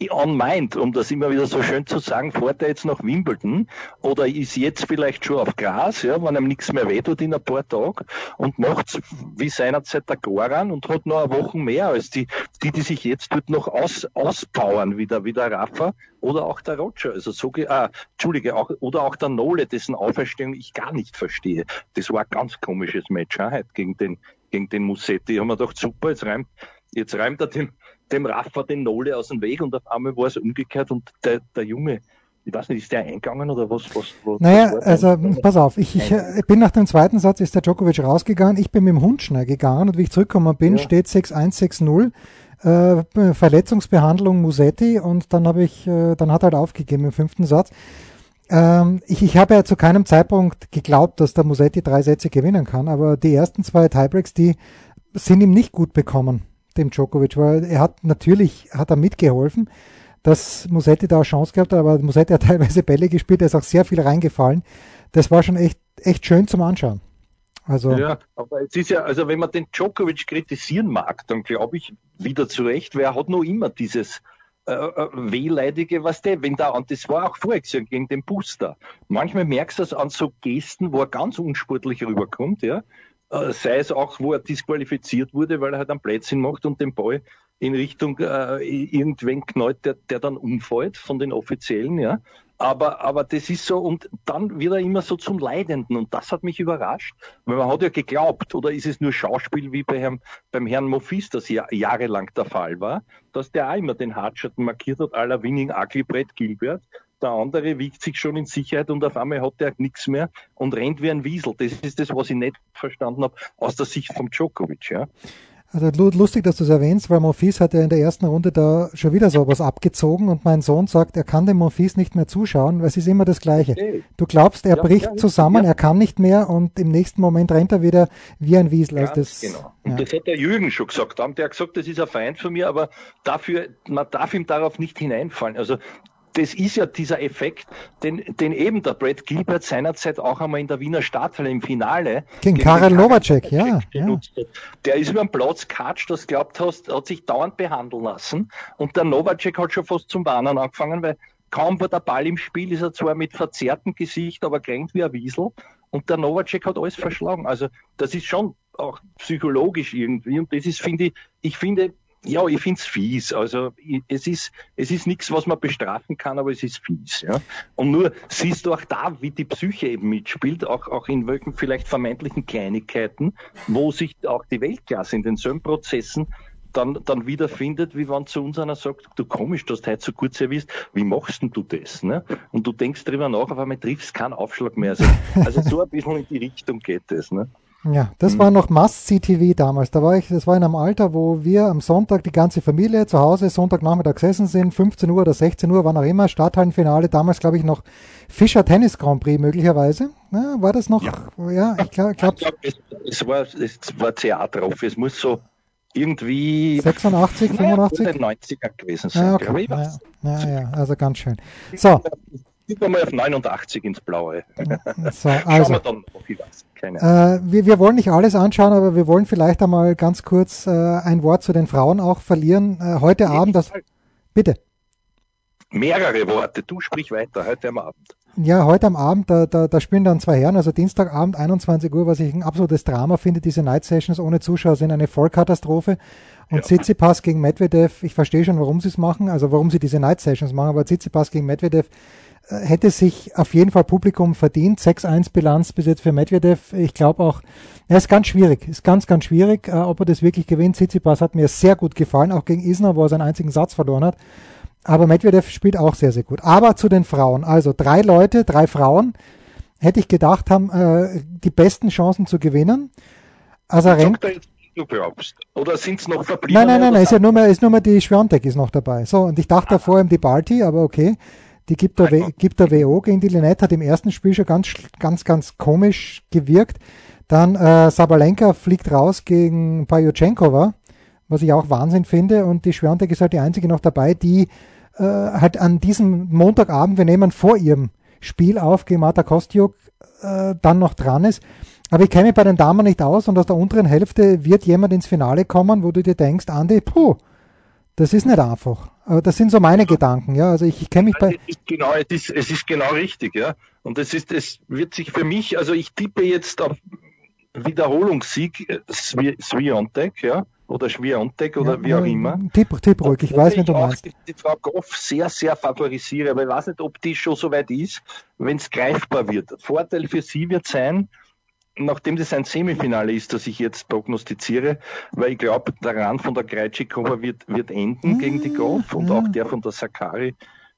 Speaker 2: on mind, um das immer wieder so schön zu sagen, fährt er jetzt nach Wimbledon oder ist jetzt vielleicht schon auf Gras, ja, wenn ihm nichts mehr wehtut in ein paar Tagen und macht wie seinerzeit der Goran und hat noch eine Woche mehr als die, die, die sich jetzt dort noch aus, auspowern, wie der, wie der Rafa oder auch der Roger, also so, ah, Entschuldige, auch, oder auch der Nole, dessen Auferstehung ich gar nicht verstehe. Das war ein ganz komisches Match, ja, heute gegen den, gegen den Musetti. Ich habe mir gedacht, super, jetzt reimt, jetzt reimt er dem, dem Rafa den Nole aus dem Weg und auf einmal war es umgekehrt und der, der Junge, ich weiß nicht, ist der eingegangen oder was? was, was
Speaker 1: naja, also pass auf, ich, ich, ich, bin nach dem zweiten Satz, ist der Djokovic rausgegangen, ich bin mit dem Hund schnell gegangen und wie ich zurückgekommen bin, ja. steht 6-1-6-0, äh, Verletzungsbehandlung Musetti und dann habe ich, äh, dann hat er halt aufgegeben im fünften Satz. Ähm, ich, ich habe ja zu keinem Zeitpunkt geglaubt, dass der Musetti drei Sätze gewinnen kann, aber die ersten zwei Tiebreaks, die sind ihm nicht gut bekommen dem Djokovic, weil er hat natürlich, hat er mitgeholfen, dass Musetti da eine Chance gehabt hat, aber Musetti hat *laughs* teilweise Bälle gespielt, er ist auch sehr viel reingefallen. Das war schon echt, echt schön zum Anschauen.
Speaker 2: Also ja, aber es ist ja, also wenn man den Djokovic kritisieren mag, dann glaube ich wieder zu Recht, weil er hat noch immer dieses äh, äh wehleidige, was der, wenn da, und das war auch vorher gegen den Booster. Manchmal merkst du es an so Gesten, wo er ganz unsportlich rüberkommt, ja. Äh, sei es auch, wo er disqualifiziert wurde, weil er halt einen Blödsinn macht und den Ball in Richtung äh, irgendwen knallt, der, der dann umfällt von den Offiziellen, ja. aber, aber das ist so, und dann wird er immer so zum Leidenden. Und das hat mich überrascht, weil man hat ja geglaubt, oder ist es nur Schauspiel wie bei Herrn, beim Herrn Mofis, das ja jahrelang der Fall war, dass der auch immer den Hartschatten markiert hat, aller Winning Ugly Brett Gilbert. Der andere wiegt sich schon in Sicherheit und auf einmal hat er nichts mehr und rennt wie ein Wiesel. Das ist das, was ich nicht verstanden habe aus der Sicht von Djokovic. Ja.
Speaker 1: Also lustig, dass du es erwähnst, weil Monfils hat ja in der ersten Runde da schon wieder sowas abgezogen und mein Sohn sagt, er kann dem Monfils nicht mehr zuschauen, weil es ist immer das Gleiche. Du glaubst, er ja, bricht ja, zusammen, ja. er kann nicht mehr und im nächsten Moment rennt er wieder wie ein Wiesel.
Speaker 2: Also das, genau. Und das hat der Jürgen schon gesagt. Da der gesagt, das ist ein Feind von mir, aber dafür, man darf ihm darauf nicht hineinfallen. Also das ist ja dieser Effekt, den, den eben der Brad Gilbert seinerzeit auch einmal in der Wiener Stadthalle im Finale
Speaker 1: gegen, gegen Karel Novacek, ja, ja.
Speaker 2: Der ist über den Platz katscht, das glaubt hast, hat sich dauernd behandeln lassen und der Novacek hat schon fast zum Warnen angefangen, weil kaum war der Ball im Spiel, ist er zwar mit verzerrtem Gesicht, aber kränkt wie ein Wiesel und der Novacek hat alles verschlagen. Also das ist schon auch psychologisch irgendwie und das ist, finde ich, ich finde, ja, ich find's fies. Also es ist, es ist nichts, was man bestrafen kann, aber es ist fies. Ja? Und nur siehst du auch da, wie die Psyche eben mitspielt, auch, auch in welchen vielleicht vermeintlichen Kleinigkeiten, wo sich auch die Weltklasse in denselben Prozessen dann, dann wiederfindet, wie wenn zu uns einer sagt, du komisch, du hast heute so kurz erwischt, wie machst denn du das? Ne? Und du denkst drüber nach, auf einmal triffst keinen Aufschlag mehr. Also, also so ein bisschen in die Richtung geht es. Ne?
Speaker 1: Ja, das mhm. war noch Must-CTV damals. Da war ich, das war in einem Alter, wo wir am Sonntag die ganze Familie zu Hause Sonntagnachmittag gesessen sind, 15 Uhr oder 16 Uhr, wann auch immer, Stadthallenfinale, damals glaube ich noch Fischer Tennis Grand Prix möglicherweise. Ja, war das noch? Ja,
Speaker 2: ja ich glaube. Glaub, glaub, es, es, war, es war Theater auf. Es muss so irgendwie
Speaker 1: 86, 85?
Speaker 2: 90er gewesen sein. Ja,
Speaker 1: okay. ja, ja, ja, also ganz schön. So,
Speaker 2: Tippen wir mal auf 89 ins Blaue.
Speaker 1: So, also, wir dann noch äh, wir, wir wollen nicht alles anschauen, aber wir wollen vielleicht einmal ganz kurz äh, ein Wort zu den Frauen auch verlieren. Äh, heute nee, Abend, das, bitte.
Speaker 2: Mehrere Worte, du sprich weiter, heute am Abend.
Speaker 1: Ja, heute am Abend, da, da, da spielen dann zwei Herren, also Dienstagabend 21 Uhr, was ich ein absolutes Drama finde. Diese Night Sessions ohne Zuschauer sind eine Vollkatastrophe. Und ja. Tsitsipas gegen Medvedev, ich verstehe schon, warum sie es machen, also warum sie diese Night Sessions machen, aber Tsitsipas gegen Medvedev hätte sich auf jeden Fall Publikum verdient. 6-1 Bilanz bis jetzt für Medvedev. Ich glaube auch, er ist ganz schwierig, ist ganz, ganz schwierig, äh, ob er das wirklich gewinnt. Tsitsipas hat mir sehr gut gefallen, auch gegen Isner, wo er seinen einzigen Satz verloren hat. Aber Medvedev spielt auch sehr, sehr gut. Aber zu den Frauen. Also drei Leute, drei Frauen, hätte ich gedacht, haben äh, die besten Chancen zu gewinnen. Azarenka.
Speaker 2: Du glaubst. Oder sind es noch verblieben?
Speaker 1: Nein, nein, nein, nein ist ja nur mehr, ist nur mehr die Schwiontek ist noch dabei. So, und ich dachte ah. davor die Balti, aber okay. Die gibt der, w, gibt der WO gegen die Linette, hat im ersten Spiel schon ganz, ganz, ganz komisch gewirkt. Dann äh, Sabalenka fliegt raus gegen Pajuchenkova, was ich auch Wahnsinn finde. Und die Schwiontek ist halt die einzige noch dabei, die äh, halt an diesem Montagabend, wir nehmen vor ihrem Spiel auf gegen Marta Kostiuk, äh, dann noch dran ist. Aber ich kenne mich bei den Damen nicht aus und aus der unteren Hälfte wird jemand ins Finale kommen, wo du dir denkst, Andi, puh, das ist nicht einfach. Aber das sind so meine Gedanken, ja. Also ich, ich kenne mich bei.
Speaker 2: Es ist genau, es ist, es ist genau richtig, ja. Und es ist, es wird sich für mich, also ich tippe jetzt auf Wiederholungssieg äh, Sviontek, ja, oder Schwiontek oder ja, wie auch immer.
Speaker 1: Tipp, tipp ruhig, ich weiß, wenn du meinst.
Speaker 2: Die, die Frau Goff sehr, sehr favorisiere, aber ich weiß nicht, ob die schon so weit ist, wenn es greifbar wird. Vorteil für sie wird sein, nachdem das ein Semifinale ist, das ich jetzt prognostiziere, weil ich glaube, der Run von der Krejcikova wird, wird enden gegen die Golf und auch der von der Sakari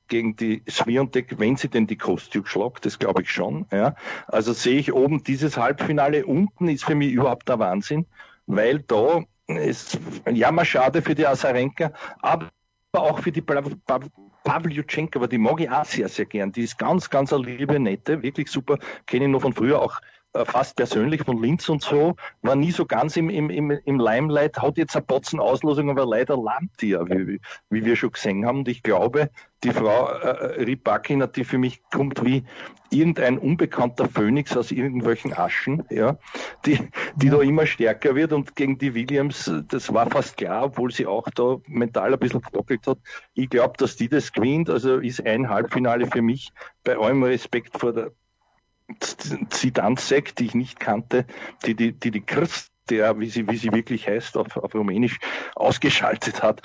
Speaker 2: gegen die Sviontek, wenn sie denn die Kostjuk schlagt, das glaube ich schon. Ja. Also sehe ich oben dieses Halbfinale unten ist für mich überhaupt der Wahnsinn, weil da ist jammer schade für die Asarenka, aber auch für die Pavlyuchenko, aber die mag ich auch sehr, sehr gern. Die ist ganz, ganz eine liebe, nette, wirklich super. Kenne ich noch von früher auch fast persönlich von Linz und so, war nie so ganz im, im, im, im Limelight, hat jetzt eine Botzen Auslosung, aber leider lahmt die ja, wie, wie wir schon gesehen haben. Und ich glaube, die Frau äh, Ripakina, die für mich kommt wie irgendein unbekannter Phönix aus irgendwelchen Aschen, ja, die, die da immer stärker wird und gegen die Williams, das war fast klar, obwohl sie auch da mental ein bisschen gedockelt hat. Ich glaube, dass die das gewinnt, also ist ein Halbfinale für mich bei allem Respekt vor der Zidansek, die ich nicht kannte, die die, die, die Christ der, wie sie, wie sie wirklich heißt, auf, auf Rumänisch ausgeschaltet hat.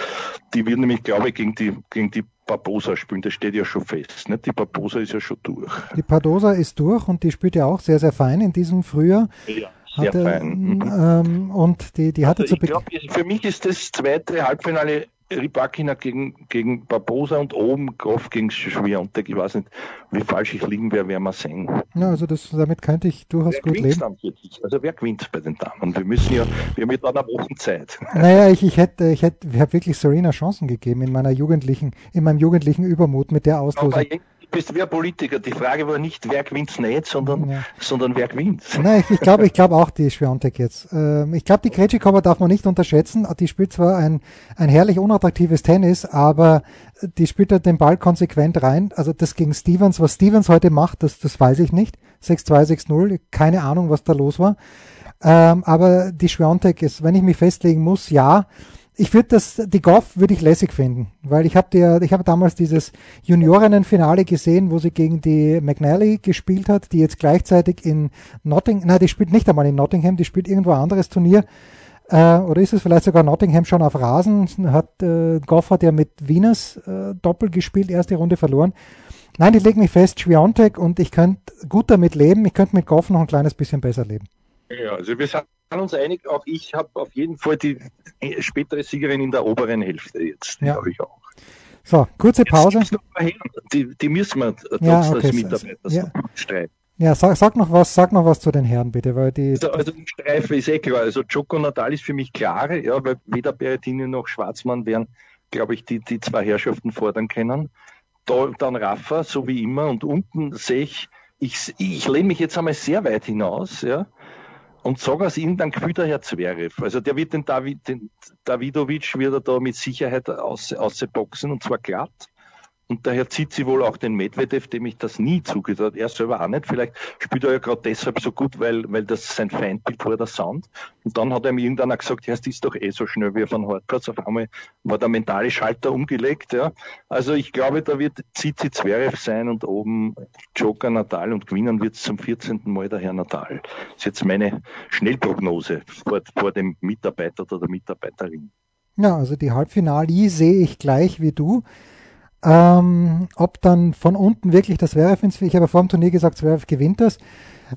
Speaker 2: Die wird nämlich, glaube ich, gegen die, gegen die Barbosa spielen, das steht ja schon fest. Nicht? Die Barbosa ist ja schon durch.
Speaker 1: Die Barbosa ist durch und die spielt ja auch sehr, sehr fein in diesem Frühjahr.
Speaker 2: Ja, sehr
Speaker 1: Hatte,
Speaker 2: fein. Mhm.
Speaker 1: Ähm, und die, die hatte
Speaker 2: Also
Speaker 1: zu
Speaker 2: ich glaub, für mich ist das zweite Halbfinale Rybakina gegen, gegen Barbosa und oben Groff gegen Schwiontek. Ich weiß nicht, wie falsch ich liegen werde, werden wir sehen.
Speaker 1: Ja, also das, damit könnte ich durchaus
Speaker 2: Wer
Speaker 1: gut leben.
Speaker 2: Also wer gewinnt bei den Damen? Wir müssen ja, wir haben dann eine Woche Zeit.
Speaker 1: Naja, ich, ich hätte, ich hätte, ich habe wirklich Serena Chancen gegeben in meiner jugendlichen, in meinem jugendlichen Übermut mit der Auslosung.
Speaker 2: Bist wer Politiker. Die Frage war nicht, wer gewinnt nicht, sondern,
Speaker 1: Ja.
Speaker 2: sondern wer gewinnt.
Speaker 1: Nein, ich, ich glaube ich glaube auch die Schwiontek jetzt. Ähm, ich glaube, die Krejcikova darf man nicht unterschätzen. Die spielt zwar ein, ein herrlich unattraktives Tennis, aber die spielt halt den Ball konsequent rein. Also das gegen Stevens, was Stevens heute macht, das, das weiß ich nicht. 6-2, 6-0, keine Ahnung, was da los war. Ähm, aber die Schwiontek ist, wenn ich mich festlegen muss, ja. Ich würde das, die Goff würde ich lässig finden, weil ich habe der, ich habe damals dieses Juniorinnenfinale gesehen, wo sie gegen die McNally gespielt hat, die jetzt gleichzeitig in Nottingham, nein, die spielt nicht einmal in Nottingham, die spielt irgendwo ein anderes Turnier, äh, oder ist es vielleicht sogar Nottingham schon auf Rasen? Hat äh, Goff hat ja mit Venus äh, Doppel gespielt, erste Runde verloren. Nein, ich lege mich fest, Schwiontek und ich könnte gut damit leben. Ich könnte mit Goff noch ein kleines bisschen besser leben.
Speaker 2: Ja, also wir sind uns einig, auch ich habe auf jeden Fall die spätere Siegerin in der oberen Hälfte jetzt.
Speaker 1: Ja.
Speaker 2: habe ich auch.
Speaker 1: So, kurze Pause.
Speaker 2: Die, die müssen wir trotz
Speaker 1: Ja, okay,
Speaker 2: Mitarbeiter
Speaker 1: ja.
Speaker 2: streiten.
Speaker 1: Ja, sag, sag noch was, sag noch was zu den Herren bitte, weil die
Speaker 2: Also, also die Streife ist eh klar. Also Joko Natal ist für mich klar, ja, weil weder Berrettini noch Schwarzmann werden, glaube ich, die, die zwei Herrschaften fordern können. Da, dann Rafa, so wie immer. Und unten sehe ich, ich, ich lehne mich jetzt einmal sehr weit hinaus, ja, und sage aus irgendeinem Gefühl der Herr Zverev. Also der wird den, David, den Davidovic wird er da mit Sicherheit aus, ausboxen und zwar glatt. Und daher zieht sie wohl auch den Medvedev, dem ich das nie zugetraut, er selber auch nicht. Vielleicht spielt er ja gerade deshalb so gut, weil, weil das sein Feindbild war, der Sound. Und dann hat er mir irgendeiner gesagt, ja, es ist doch eh so schnell wie einem Hartplatz. Auf einmal war der mentale Schalter umgelegt, ja. Also ich glaube, da wird Zizi Zverev sein und oben Joker Natal und gewinnen wird es zum 14. Mal der Herr Natal. Das ist jetzt meine Schnellprognose vor, vor dem Mitarbeiter oder der Mitarbeiterin.
Speaker 1: Ja, also die Halbfinale sehe ich gleich wie du. Ähm, ob dann von unten wirklich das Zverev ins, ich habe vor dem Turnier gesagt, Zverev gewinnt das.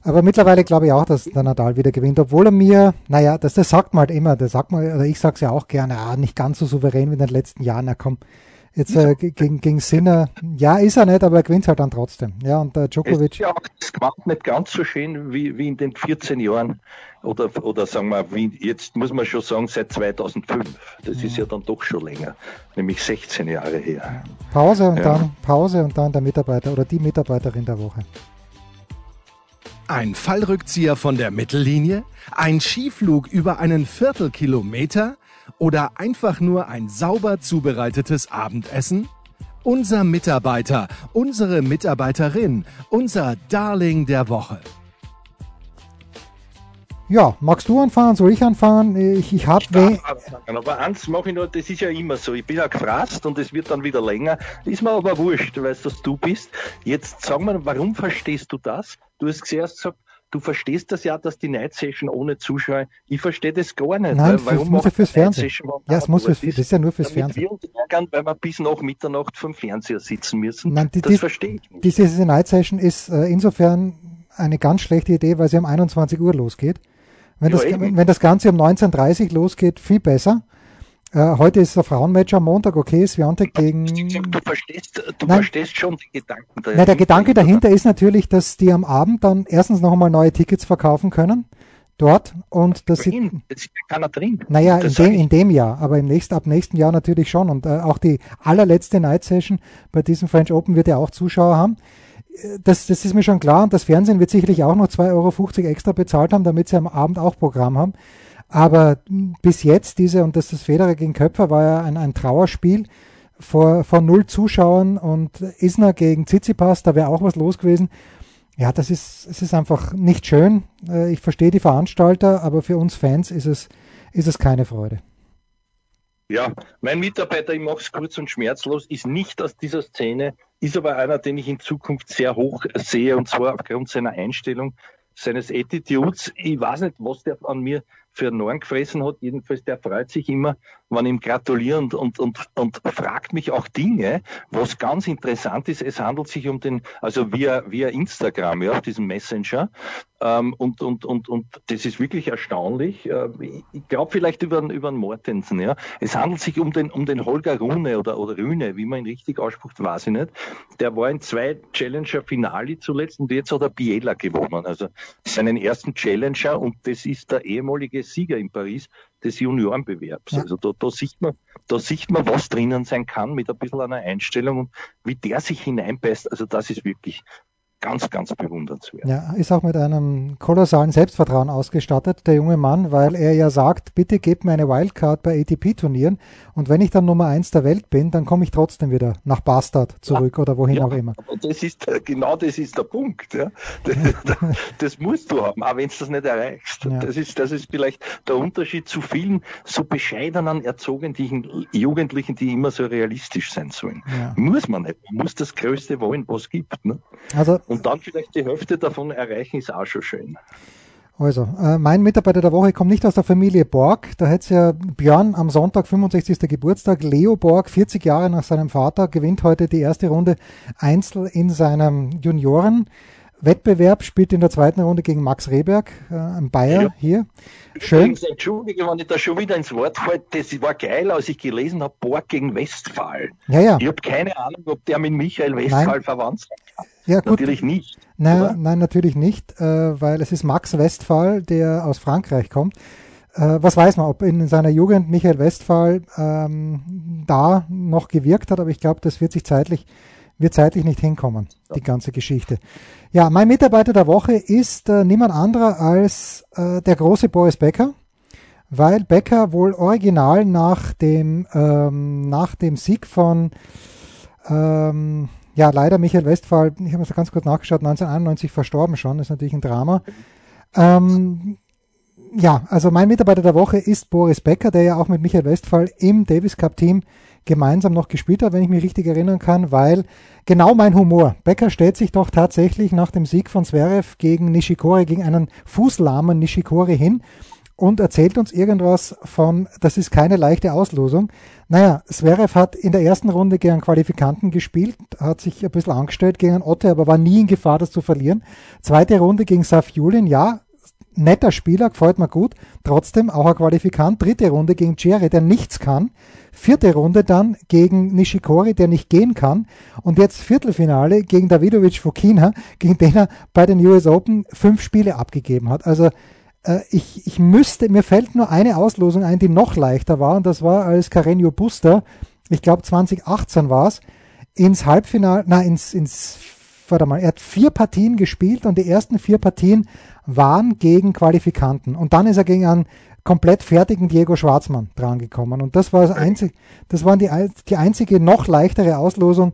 Speaker 1: Aber mittlerweile glaube ich auch, dass der Nadal wieder gewinnt, obwohl er mir, naja, das, das sagt man halt immer, das sagt man, oder ich sage es ja auch gerne, ah, nicht ganz so souverän wie in den letzten Jahren, na komm, jetzt äh, ge- gegen, gegen Sinner, ja, ist er nicht, aber er gewinnt halt dann trotzdem. Ja, und der
Speaker 2: Es
Speaker 1: Djokovic,
Speaker 2: ist ja auch das Gewand nicht ganz so schön wie, wie in den 14 Jahren oder, oder sagen wir, wie jetzt muss man schon sagen, seit 2005. Das ist ja dann doch schon länger, nämlich 16 Jahre her.
Speaker 1: Pause und
Speaker 2: Ja.
Speaker 1: dann Pause und dann der Mitarbeiter oder die Mitarbeiterin der Woche.
Speaker 4: Ein Fallrückzieher von der Mittellinie? Ein Skiflug über einen Viertelkilometer? Oder einfach nur ein sauber zubereitetes Abendessen? Unser Mitarbeiter, unsere Mitarbeiterin, unser Darling der Woche.
Speaker 1: Ja, magst du anfangen? Soll ich anfangen? Ich, ich habe we
Speaker 2: Darf anfangen, Aber eins mache ich noch, das ist ja immer so. Ich bin ja gefrasst und es wird dann wieder länger. Ist mir aber wurscht, du weißt, dass du bist. Jetzt sag mal, warum verstehst du das? Du hast zuerst gesagt, du verstehst das ja, dass die Night Session ohne Zuschauer, ich verstehe das gar nicht.
Speaker 1: Nein,
Speaker 2: weil warum
Speaker 1: muss ja fürs Fernsehen. Ja, es muss fürs, das ist ja nur fürs
Speaker 2: damit
Speaker 1: Fernsehen.
Speaker 2: wir uns ärgern, weil wir bis nach Mitternacht vom Fernseher sitzen müssen.
Speaker 1: Nein, die-
Speaker 2: das
Speaker 1: die-
Speaker 2: verstehe ich nicht.
Speaker 1: Diese Night Session ist äh, insofern eine ganz schlechte Idee, weil sie um 21 Uhr losgeht. Wenn,
Speaker 2: Ja,
Speaker 1: das,
Speaker 2: eben.
Speaker 1: wenn das Ganze um 19.30 Uhr losgeht, viel besser. Äh, heute ist ein Frauenmatch am Montag, okay, Swiatek gegen...
Speaker 2: Du verstehst, du
Speaker 1: Nein.
Speaker 2: verstehst schon die Gedanken dahinter.
Speaker 1: Ja, der Gedanke dahinter ist natürlich, dass die am Abend dann erstens noch einmal neue Tickets verkaufen können, dort, und dass sie...
Speaker 2: Drin, Es ist keiner drin.
Speaker 1: Naja, in
Speaker 2: Das
Speaker 1: dem, in dem Jahr, aber im nächsten, ab nächsten Jahr natürlich schon. Und äh, auch die allerletzte Night Session bei diesem French Open wird ja auch Zuschauer haben. Äh, Das, das ist mir schon klar und das Fernsehen wird sicherlich auch noch 2,50 Euro extra bezahlt haben, damit sie am Abend auch Programm haben. Aber bis jetzt diese, und das ist Federer gegen Köpfer, war ja ein, ein Trauerspiel vor, vor null Zuschauern und Isner gegen Tsitsipas, da wäre auch was los gewesen. Ja, das ist, es ist einfach nicht schön. Äh, Ich verstehe die Veranstalter, aber für uns Fans ist es, ist es keine Freude.
Speaker 2: Ja, mein Mitarbeiter, ich mache es kurz und schmerzlos, ist nicht aus dieser Szene, ist aber einer, den ich in Zukunft sehr hoch sehe, und zwar aufgrund seiner Einstellung, seines Attitudes. Ich weiß nicht, was der an mir für einen Norn gefressen hat. Jedenfalls, der freut sich immer, man ihm gratuliert und, und, und, fragt mich auch Dinge, was ganz interessant ist. Es handelt sich um den, also via, via Instagram, ja, auf diesem Messenger. Ähm, und, und, und, und das ist wirklich erstaunlich. Äh, ich glaube vielleicht über, über den Mortensen, ja. Es handelt sich um den, um den Holger Rune oder, oder Rüne, wie man ihn richtig ausspricht, weiß ich nicht. Der war in zwei Challenger Finale zuletzt und jetzt hat er Biela gewonnen. Also seinen ersten Challenger und das ist der ehemalige Sieger in Paris des Juniorenbewerbs. Ja. Also da, da, sieht man, da sieht man, was drinnen sein kann mit ein bisschen einer Einstellung und wie der sich hineinbeißt. Also das ist wirklich ganz, ganz bewundernswert.
Speaker 1: Ja, ist auch mit einem kolossalen Selbstvertrauen ausgestattet, der junge Mann, weil er ja sagt, bitte gebt mir eine Wildcard bei ATP-Turnieren und wenn ich dann Nummer eins der Welt bin, dann komme ich trotzdem wieder nach Bastard zurück ja, oder wohin ja, auch immer.
Speaker 2: Das ist, genau das ist der Punkt. Ja. *laughs* Das, das musst du haben, auch wenn du das nicht erreichst. Das, ist, das ist vielleicht der Unterschied zu vielen so bescheidenen, erzogenen Jugendlichen, die immer so realistisch sein sollen. Muss man nicht. Man muss das Größte wollen, was es gibt. Ne? Also und dann vielleicht die Hälfte davon erreichen, ist auch schon schön.
Speaker 1: Also, äh, mein Mitarbeiter der Woche kommt nicht aus der Familie Borg. Da hätte es ja Björn am Sonntag, 65. Geburtstag. Leo Borg, 40 Jahre nach seinem Vater, gewinnt heute die erste Runde Einzel in seinem Junioren. Wettbewerb, spielt in der zweiten Runde gegen Max Rehberg, äh, ein Bayer ja. hier.
Speaker 2: Schön. Übrigens, entschuldige, wenn ich da schon wieder ins Wort falle, das war geil, als ich gelesen habe, Borg gegen Westphal.
Speaker 1: Ja, ja.
Speaker 2: Ich habe keine Ahnung, ob der mit Michael Westphal nein. verwandt sein
Speaker 1: Ja, gut. Natürlich nicht. Nein, nein natürlich nicht, äh, weil es ist Max Westphal, der aus Frankreich kommt. Äh, was weiß man, ob in seiner Jugend Michael Westphal ähm, da noch gewirkt hat, aber ich glaube, das wird sich zeitlich wird zeitlich nicht hinkommen, die ganze Geschichte. Ja, mein Mitarbeiter der Woche ist äh, niemand anderer als äh, der große Boris Becker, weil Becker wohl original nach dem, ähm, nach dem Sieg von, ähm, ja, leider Michael Westphal, ich habe es ganz kurz nachgeschaut, 1991 verstorben schon, ist natürlich ein Drama. Ähm, ja, also mein Mitarbeiter der Woche ist Boris Becker, der ja auch mit Michael Westphal im Davis Cup Team gemeinsam noch gespielt hat, wenn ich mich richtig erinnern kann, weil genau mein Humor. Becker stellt sich doch tatsächlich nach dem Sieg von Zverev gegen Nishikori, gegen einen fußlahmen Nishikori hin und erzählt uns irgendwas von, das ist keine leichte Auslosung. Naja, Zverev hat in der ersten Runde gegen Qualifikanten gespielt, hat sich ein bisschen angestellt gegen Otte, aber war nie in Gefahr, das zu verlieren. Zweite Runde gegen Saf Julin, ja, netter Spieler, gefällt mir gut. Trotzdem auch ein Qualifikant. Dritte Runde gegen Jerry, der nichts kann. Vierte Runde dann gegen Nishikori, der nicht gehen kann. Und jetzt Viertelfinale gegen Davidovic Fokina, gegen den er bei den US Open fünf Spiele abgegeben hat. Also ich, ich müsste, mir fällt nur eine Auslosung ein, die noch leichter war. Und das war als Carreño Buster, ich glaube 2018 war es, ins Halbfinale, na, ins, ins warte mal, er hat vier Partien gespielt und die ersten vier Partien waren gegen Qualifikanten. Und dann ist er gegen einen komplett fertigen Diego Schwarzmann drangekommen. Und das war das einzige, das war die, die einzige noch leichtere Auslosung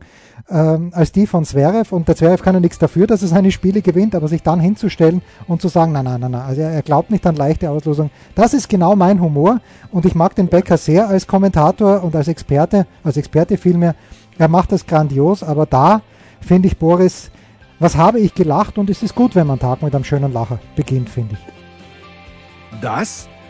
Speaker 1: ähm, als die von Zverev. Und der Zverev kann ja nichts dafür, dass er seine Spiele gewinnt, aber sich dann hinzustellen und zu sagen, nein, nein, nein, nein, also er, er glaubt nicht an leichte Auslosung. Das ist genau mein Humor. Und ich mag den Becker sehr als Kommentator und als Experte, als Experte vielmehr. Er macht das grandios, aber da finde ich Boris, was habe ich gelacht und es ist gut, wenn man Tag mit einem schönen Lacher beginnt, finde ich.
Speaker 4: Das